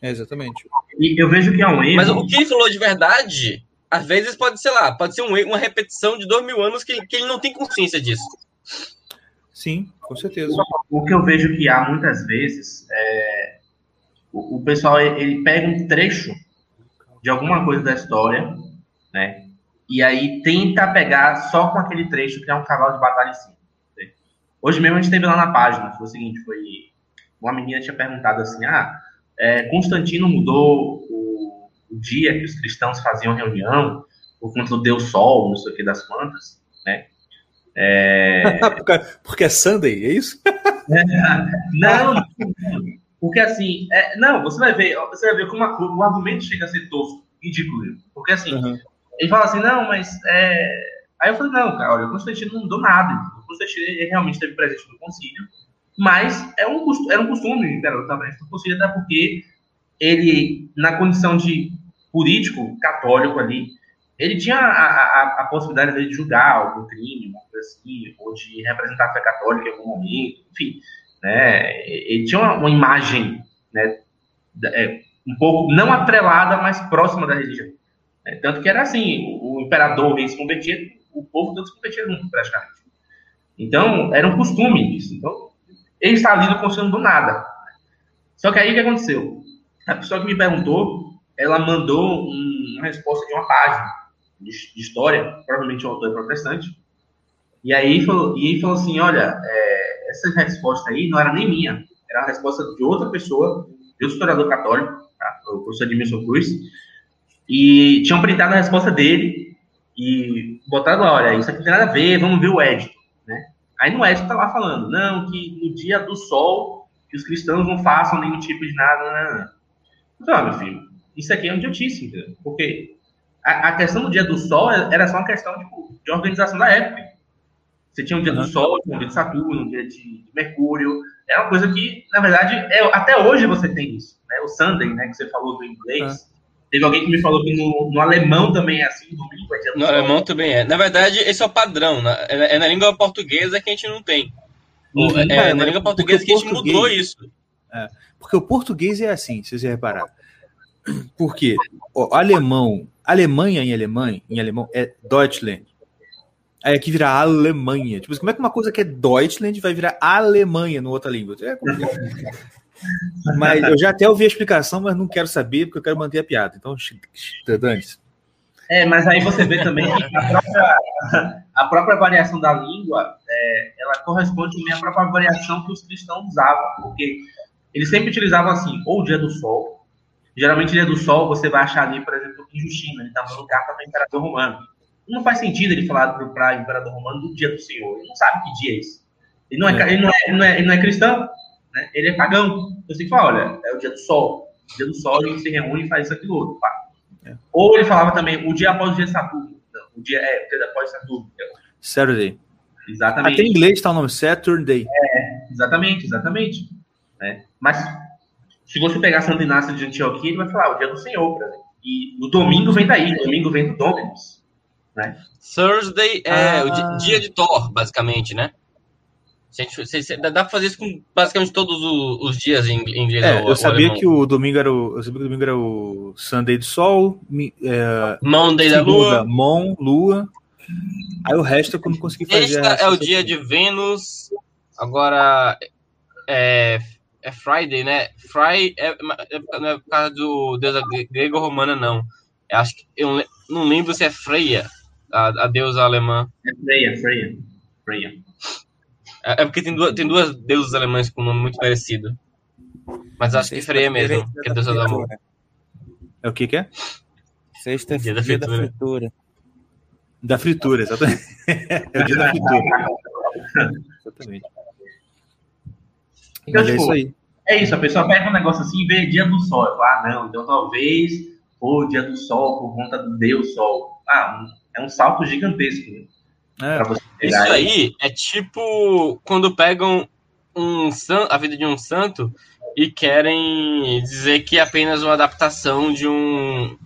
É, exatamente. E eu vejo que é um erro. Mas o que ele falou de verdade, às vezes pode ser lá, pode ser um, erro- uma repetição de dois mil anos que, ele- que ele não tem consciência disso. Sim, com certeza. O que eu vejo que há muitas vezes é o, o pessoal ele pega um trecho de alguma coisa da história, né? E aí tenta pegar só com aquele trecho criar um cavalo de batalha em cima. né? Hoje mesmo a gente teve lá na página, foi o seguinte, foi uma menina tinha perguntado assim, ah, é, Constantino mudou o, o dia que os cristãos faziam reunião por conta do Deus Sol, não sei o que das quantas, né? É, porque, porque é Sunday, é isso? Não, porque assim, é, não, você vai ver, você vai ver como a- o argumento chega a ser tosco, ridículo. Porque assim, Uhum. ele fala assim, não, mas é... Aí eu falei, não, cara, olha, o Constantino não mudou nada. O Constantino realmente esteve presente no concílio, mas é um, era um costume, cara, eu estava no concílio, até porque ele, na condição de político católico ali, ele tinha a, a, a possibilidade de julgar algum crime, coisa assim, ou de representar a fé católica em algum momento, enfim, né? Ele tinha uma, uma imagem, né, é, um pouco não atrelada, mas próxima da religião. né? Tanto que era assim, o, o imperador, o rei se convertia, o povo todo se convertia junto, praticamente. Então, era um costume isso. Então, ele está ali no conselho do nada. Só que aí o que aconteceu? A pessoa que me perguntou, ela mandou um- uma resposta de uma página de, de história, provavelmente o autor é protestante. E aí falou, e aí falou assim: olha, é, essa resposta aí não era nem minha, era a resposta de outra pessoa, de outro historiador católico, tá? o professor Edmilson Cruz, e tinham printado a resposta dele e botado lá: olha, isso aqui não tem nada a ver, vamos ver o édito. Né? Aí no édito tá lá falando: não, que no dia do sol, que os cristãos não façam nenhum tipo de nada, não, não. Então, meu filho, isso aqui é um idiotice, entendeu? Porque a, a questão do dia do Sol era só uma questão tipo, de organização da época. Você tinha um dia Uhum. do Sol, tinha um dia de Saturno, um dia de, Mercúrio. É uma coisa que, na verdade, é, até hoje você tem isso. Né? O Sunday, né, que você falou do inglês. Teve alguém que me falou que no, no alemão também é assim, domingo é dia do No Sol. alemão também é. Na verdade, esse é o padrão. Na, é, é na língua portuguesa que a gente não tem. Uhum. É, É, na mas língua portuguesa que a gente português- mudou isso. Porque o português é assim, se você reparar. Porque o alemão, Alemanha em alemão, em alemão é Deutschland. Aí aqui vira Alemanha. Tipo, como é que uma coisa que é Deutschland vai virar Alemanha no outra língua? É complicado. mas eu já até ouvi a explicação, mas não quero saber porque eu quero manter a piada. Então, dane-se. É, mas aí você vê também que a própria, a própria variação da língua, é, ela corresponde também à própria variação que os cristãos usavam, porque eles sempre utilizavam assim, ou o dia do sol, geralmente dia do sol você vai achar ali, por exemplo, em Justina, ele está mandando carta para o imperador romano. Não faz sentido ele falar para o imperador romano do dia do Senhor, ele não sabe que dia é esse. Ele não é, É. ele não é, ele não é, ele não é cristão, né? ele é pagão. Então você tem que falar, olha, é o dia do sol, o dia do sol a gente se reúne e faz isso, aquilo, outro, pá. É. Ou ele falava também o dia após o dia de Saturno. Não, o dia é o dia após Saturno. Saturday. Exatamente. Até em inglês está o nome Saturday. Exatamente, exatamente. Né? Mas se você pegar Santo Inácio de Antioquia, ele vai falar o dia do Senhor. E o domingo vem daí, o domingo vem do Dominus. Thursday é Ah. o di- dia de Thor, basicamente, né? Se gente- se- se- dá pra fazer isso com basicamente todos o- os dias em inglês. É, ou- eu ou sabia alemão. que o domingo era o. Eu sabia que o domingo era o Sunday do Sol, mi- é, Monday da Lua. Mon, Lua. Aí o resto eu não consegui fazer. Sexta a é o dia de Vênus. Agora é, é Friday, né? Friday é, é, não é por causa do deus grego-romana, não. Eu acho que eu não lembro se é Freia, a, a deusa alemã. É Freia, Freia. Freia. É, é porque tem duas, tem duas deusas alemãs com nome muito parecido. Mas acho que Freia mesmo, que é deusa do amor. É o que, que é? Sexta Dia da da fritura. fritura. Da fritura, exatamente. é o dia da fritura. exatamente. Então, Mas é tipo, isso aí. é isso, a pessoa pega um negócio assim e vê dia do sol. Eu falo, ah, não, então talvez o dia do sol por conta do Deus Sol. Ah, um- é um salto gigantesco. Né? É, Pra você Isso aí é tipo quando pegam um san- a vida de um santo e querem dizer que é apenas uma adaptação de um,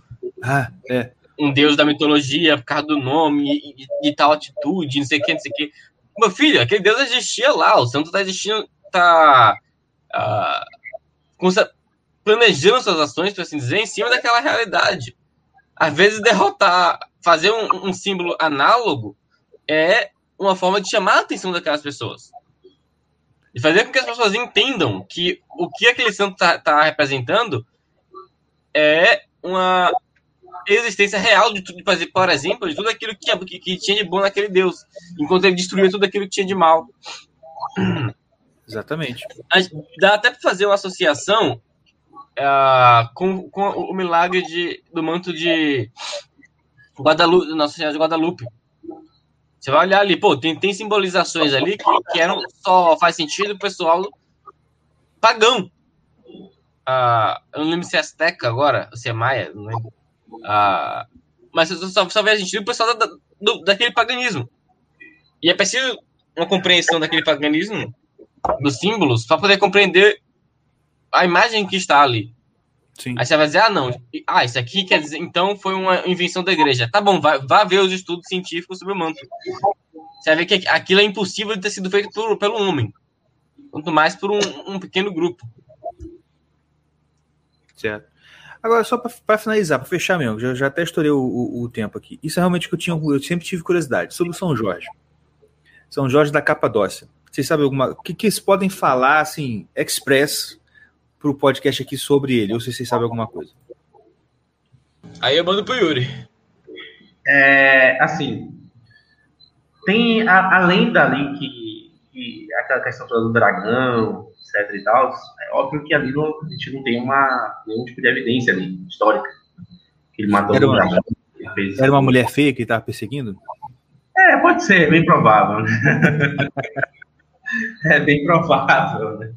ah, é. um deus da mitologia por causa do nome e, e- de tal atitude, não sei o que, não sei o que. Meu filho, aquele deus existia lá, o santo tá existindo, tá. consta- planejando suas ações, por assim dizer, em cima daquela realidade. Às vezes, derrotar, fazer um, um símbolo análogo é uma forma de chamar a atenção daquelas pessoas. De fazer com que as pessoas entendam que o que aquele santo está tá representando é uma existência real de tudo, fazer, por exemplo, de tudo aquilo que, que, que, tinha de bom naquele Deus, enquanto ele destruiu tudo aquilo que tinha de mal. Exatamente. Dá até para fazer uma associação uh, com, com o milagre de, do manto de Guadalupe, Nossa Senhora de Guadalupe. Você vai olhar ali, pô, tem, tem simbolizações ali que, que eram só faz sentido o pessoal pagão. Uh, eu não lembro se é Azteca agora, se é Maia, não lembro. Uh, mas só, só faz sentido o pessoal da, do, daquele paganismo. E é preciso uma compreensão daquele paganismo, dos símbolos, para poder compreender a imagem que está ali. Sim. Aí você vai dizer, ah, não, ah, isso aqui quer dizer, então foi uma invenção da igreja. Tá bom, vai, vá ver os estudos científicos sobre o manto. Você vai ver que aquilo é impossível de ter sido feito por, pelo homem. Quanto mais por um, um pequeno grupo. Certo. Agora, só para finalizar, para fechar mesmo, já, já até estourei o, o, o, tempo aqui. Isso é realmente que eu tinha, eu sempre tive curiosidade sobre São Jorge. São Jorge da Capadócia. Vocês sabem alguma. O que, que eles podem falar, assim, express para o podcast aqui sobre ele, ou se vocês sabem alguma coisa. Aí eu mando pro Yuri. É, assim, tem a, a lenda ali que, que aquela questão toda do dragão, etc e tal, é óbvio que ali não, a gente não tem uma, nenhum tipo de evidência ali, histórica. Que ele matou era uma, dragão. Era uma mulher feia que ele estava perseguindo? É, pode ser, bem provável. é bem provável, né?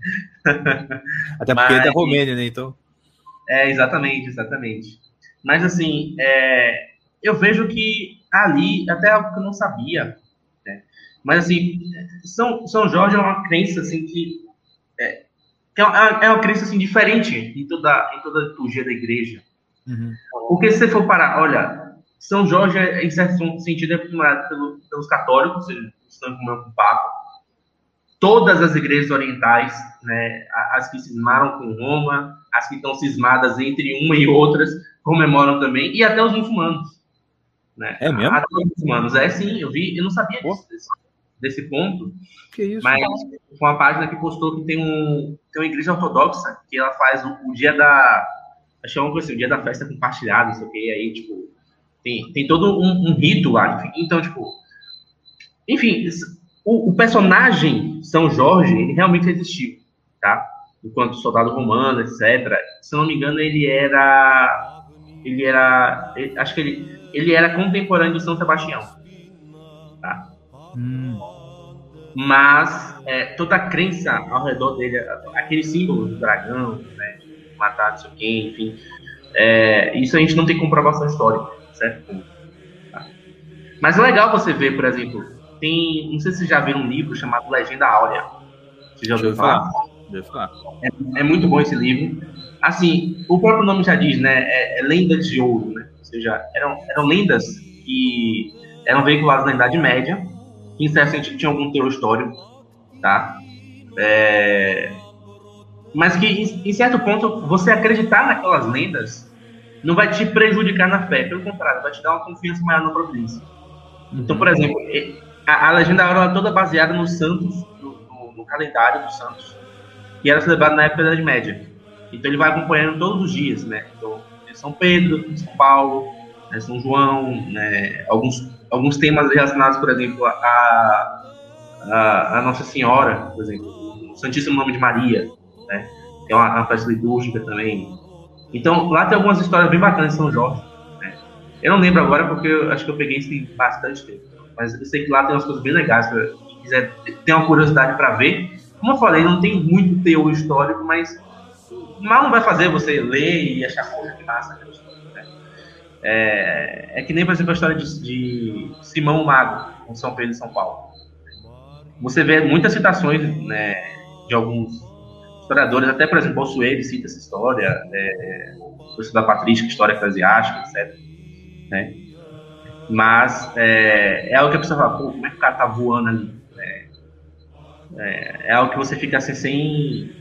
Até porque Mas, é da Romênia, né? Então. É, exatamente, exatamente. Mas assim, é, eu vejo que ali, até algo que eu não sabia, né? mas assim, São, São Jorge é uma crença assim que é, é, uma, é uma crença assim diferente em toda, em toda a liturgia da igreja. Uhum. Porque se você for parar, olha, São Jorge, em certo sentido, é comemorado pelo, pelos católicos, eles estão comemorando com o Papa, todas as igrejas orientais, né, as que cismaram com Roma, as que estão cismadas entre uma e outras, comemoram também, e até os muçulmanos. Né? É mesmo? Até os muçulmanos. É sim, eu vi, eu não sabia disso, desse, desse, ponto. Que isso? Mas com uma página que postou que tem, um, tem uma igreja ortodoxa que ela faz o, o dia da. Acho que é assim, o dia da festa compartilhada, não sei o que, aí, tipo, tem, tem todo um, um rito lá. Enfim, então, tipo. Enfim, o, o, personagem São Jorge, ele realmente existiu, tá? Enquanto soldado romano, etc. Se não me engano, ele era, ele era, ele, acho que ele, ele era contemporâneo de São Sebastião, tá? Hum. Mas é, toda a crença ao redor dele, aquele símbolo do dragão, né, de matar não sei o quê, enfim, é, isso a gente não tem comprovação histórica, certo? Tá? Mas é legal você ver, por exemplo, tem, não sei se vocês já viram um livro chamado Legenda Áurea. Você já ouviu falar? falar. É, é, muito bom esse livro. Assim, o próprio nome já diz, né? É, é lendas de ouro, né? Ou seja, eram, eram lendas que eram veiculadas na Idade Média, que em certo sentido tinham algum teor histórico, tá? É... Mas que, em, em certo ponto, você acreditar naquelas lendas não vai te prejudicar na fé, pelo contrário, vai te dar uma confiança maior na providência. Então, por exemplo, a, a legenda é toda baseada nos santos, no, no, no, calendário dos santos, que era celebrado na época da Idade Média. Então ele vai acompanhando todos os dias, né? Então, São Pedro, São Paulo, né? São João, né? alguns, alguns temas relacionados, por exemplo, a, a, a Nossa Senhora, por exemplo, o Santíssimo Nome de Maria, né? É uma, uma festa litúrgica também. Então lá tem algumas histórias bem bacanas de São Jorge. Né? Eu não lembro agora porque eu acho que eu peguei isso tem bastante tempo. Mas eu sei que lá tem umas coisas bem legais. Quem quiser ter uma curiosidade para ver. Como eu falei, não tem muito teor histórico, mas mal não vai fazer você ler e achar, coisa que massa né? É, é que nem, por exemplo, a história de, de Simão Mago, com São Pedro e São Paulo. Você vê muitas citações né, de alguns historiadores, até, por exemplo, Bossuet cita essa história, é, o da patrística, história eclesiástica, etc. Né? Mas é, é algo que a pessoa fala, pô, como é que o cara tá voando ali? É, é, é algo que você fica assim sem.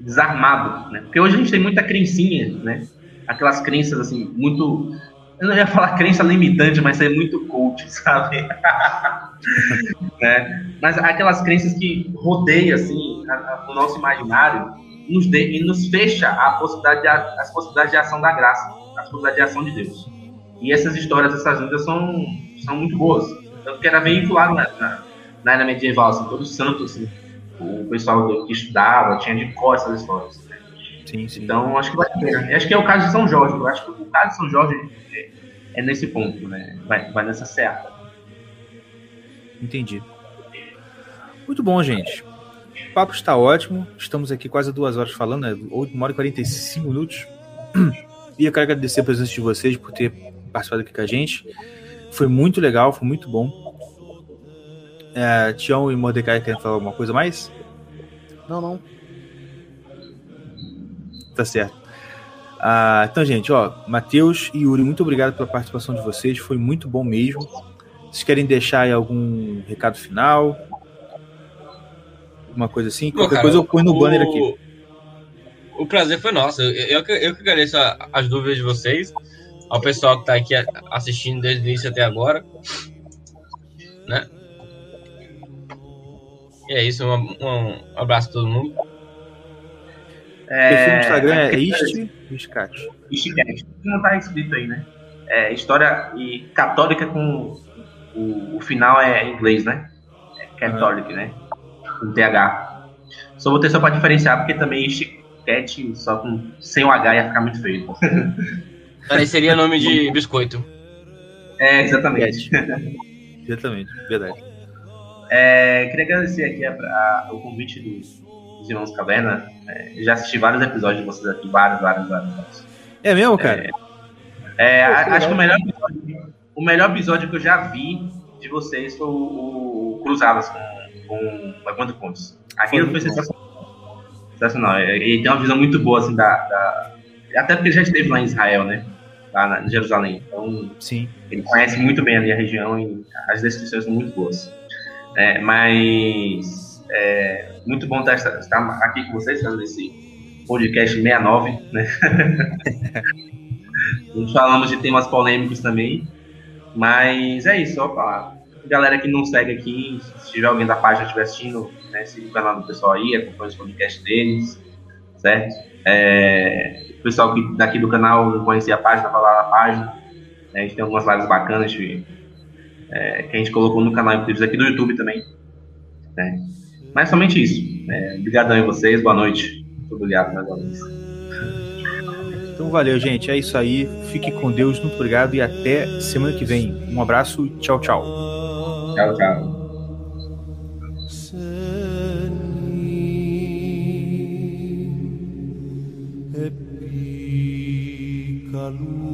desarmado, né? Porque hoje a gente tem muita crencinha, né? Aquelas crenças assim, muito. Eu não ia falar crença limitante, mas é muito coach, sabe? né? Mas aquelas crenças que rodeiam assim, a, a, o nosso imaginário nos de, e nos fecha a possibilidade de, as possibilidades de ação da graça, as possibilidades de ação de Deus. E essas histórias, essas lendas são, são muito boas. Tanto que era veiculado na, na, na era medieval, assim, todos os santos, assim, o pessoal que estudava tinha de cor essas histórias. Né? Sim, sim. Então, acho que vai ter. Acho que é o caso de São Jorge. Eu acho que o caso de São Jorge é, é nesse ponto, né? Vai, vai nessa certa. Entendi. Muito bom, gente. O papo está ótimo. Estamos aqui quase duas horas falando, né? 8 hora e 45 minutos. E eu quero agradecer a presença de vocês por ter participado aqui com a gente. Foi muito legal, foi muito bom. É, Tião e Mordecai querem falar alguma coisa mais? Não, não. Tá certo. Ah, então, gente, ó, Matheus e Yuri, muito obrigado pela participação de vocês. Foi muito bom mesmo. Vocês querem deixar aí algum recado final? Alguma coisa assim? Qualquer cara, coisa eu ponho no o- banner aqui. O prazer foi nosso. Eu, eu, que- eu que agradeço a- as dúvidas de vocês, ao pessoal que está aqui assistindo desde o início até agora. Né? E é isso, um, um abraço a todo mundo. O perfil no Instagram é aquele- este Riscate. Ishigaki. Não tá escrito aí, né? É, história e católica com o, o final é em inglês, né? É catholic, né? Com TH. Só botei só pra diferenciar, porque também Ishigaki só com sem o H ia ficar muito feio. Pareceria nome de biscoito. É, exatamente. Exatamente, verdade. É, queria agradecer aqui a- a- o convite do- dos Irmãos Caverna. É, já assisti vários episódios de vocês aqui, vários, vários, vários. vários. É mesmo, cara? É, Pô, que acho que o melhor, episódio, o melhor episódio que eu já vi de vocês foi o, o Cruzadas com, com o Evandro Pontes. Aquilo Foi foi, sensacional. Sensacional. É, Ele tem uma visão muito boa, assim, da, da- Até porque ele já esteve lá em Israel, né? Lá na, em Jerusalém. Então, Sim. ele conhece muito bem ali a região e as descrições são muito boas. É, mas é muito bom estar, estar aqui com vocês fazendo esse podcast 69, né? Falamos de temas polêmicos também, mas é isso, só falar. Galera que não segue aqui, se tiver alguém da página estiver assistindo, né, siga o canal do pessoal aí, acompanha os podcasts deles, certo? É, o pessoal que, daqui do canal não conhecia a página, vai lá na página. né, A gente tem algumas lives bacanas de, é, que a gente colocou no canal, inclusive aqui do YouTube também. Né? Mas somente isso. É, obrigadão a vocês, boa noite. Muito obrigado mais uma vez. Então valeu, gente. É isso aí. Fique com Deus. Muito obrigado e até semana que vem. Um abraço. Tchau, tchau. Tchau, tchau. la luz.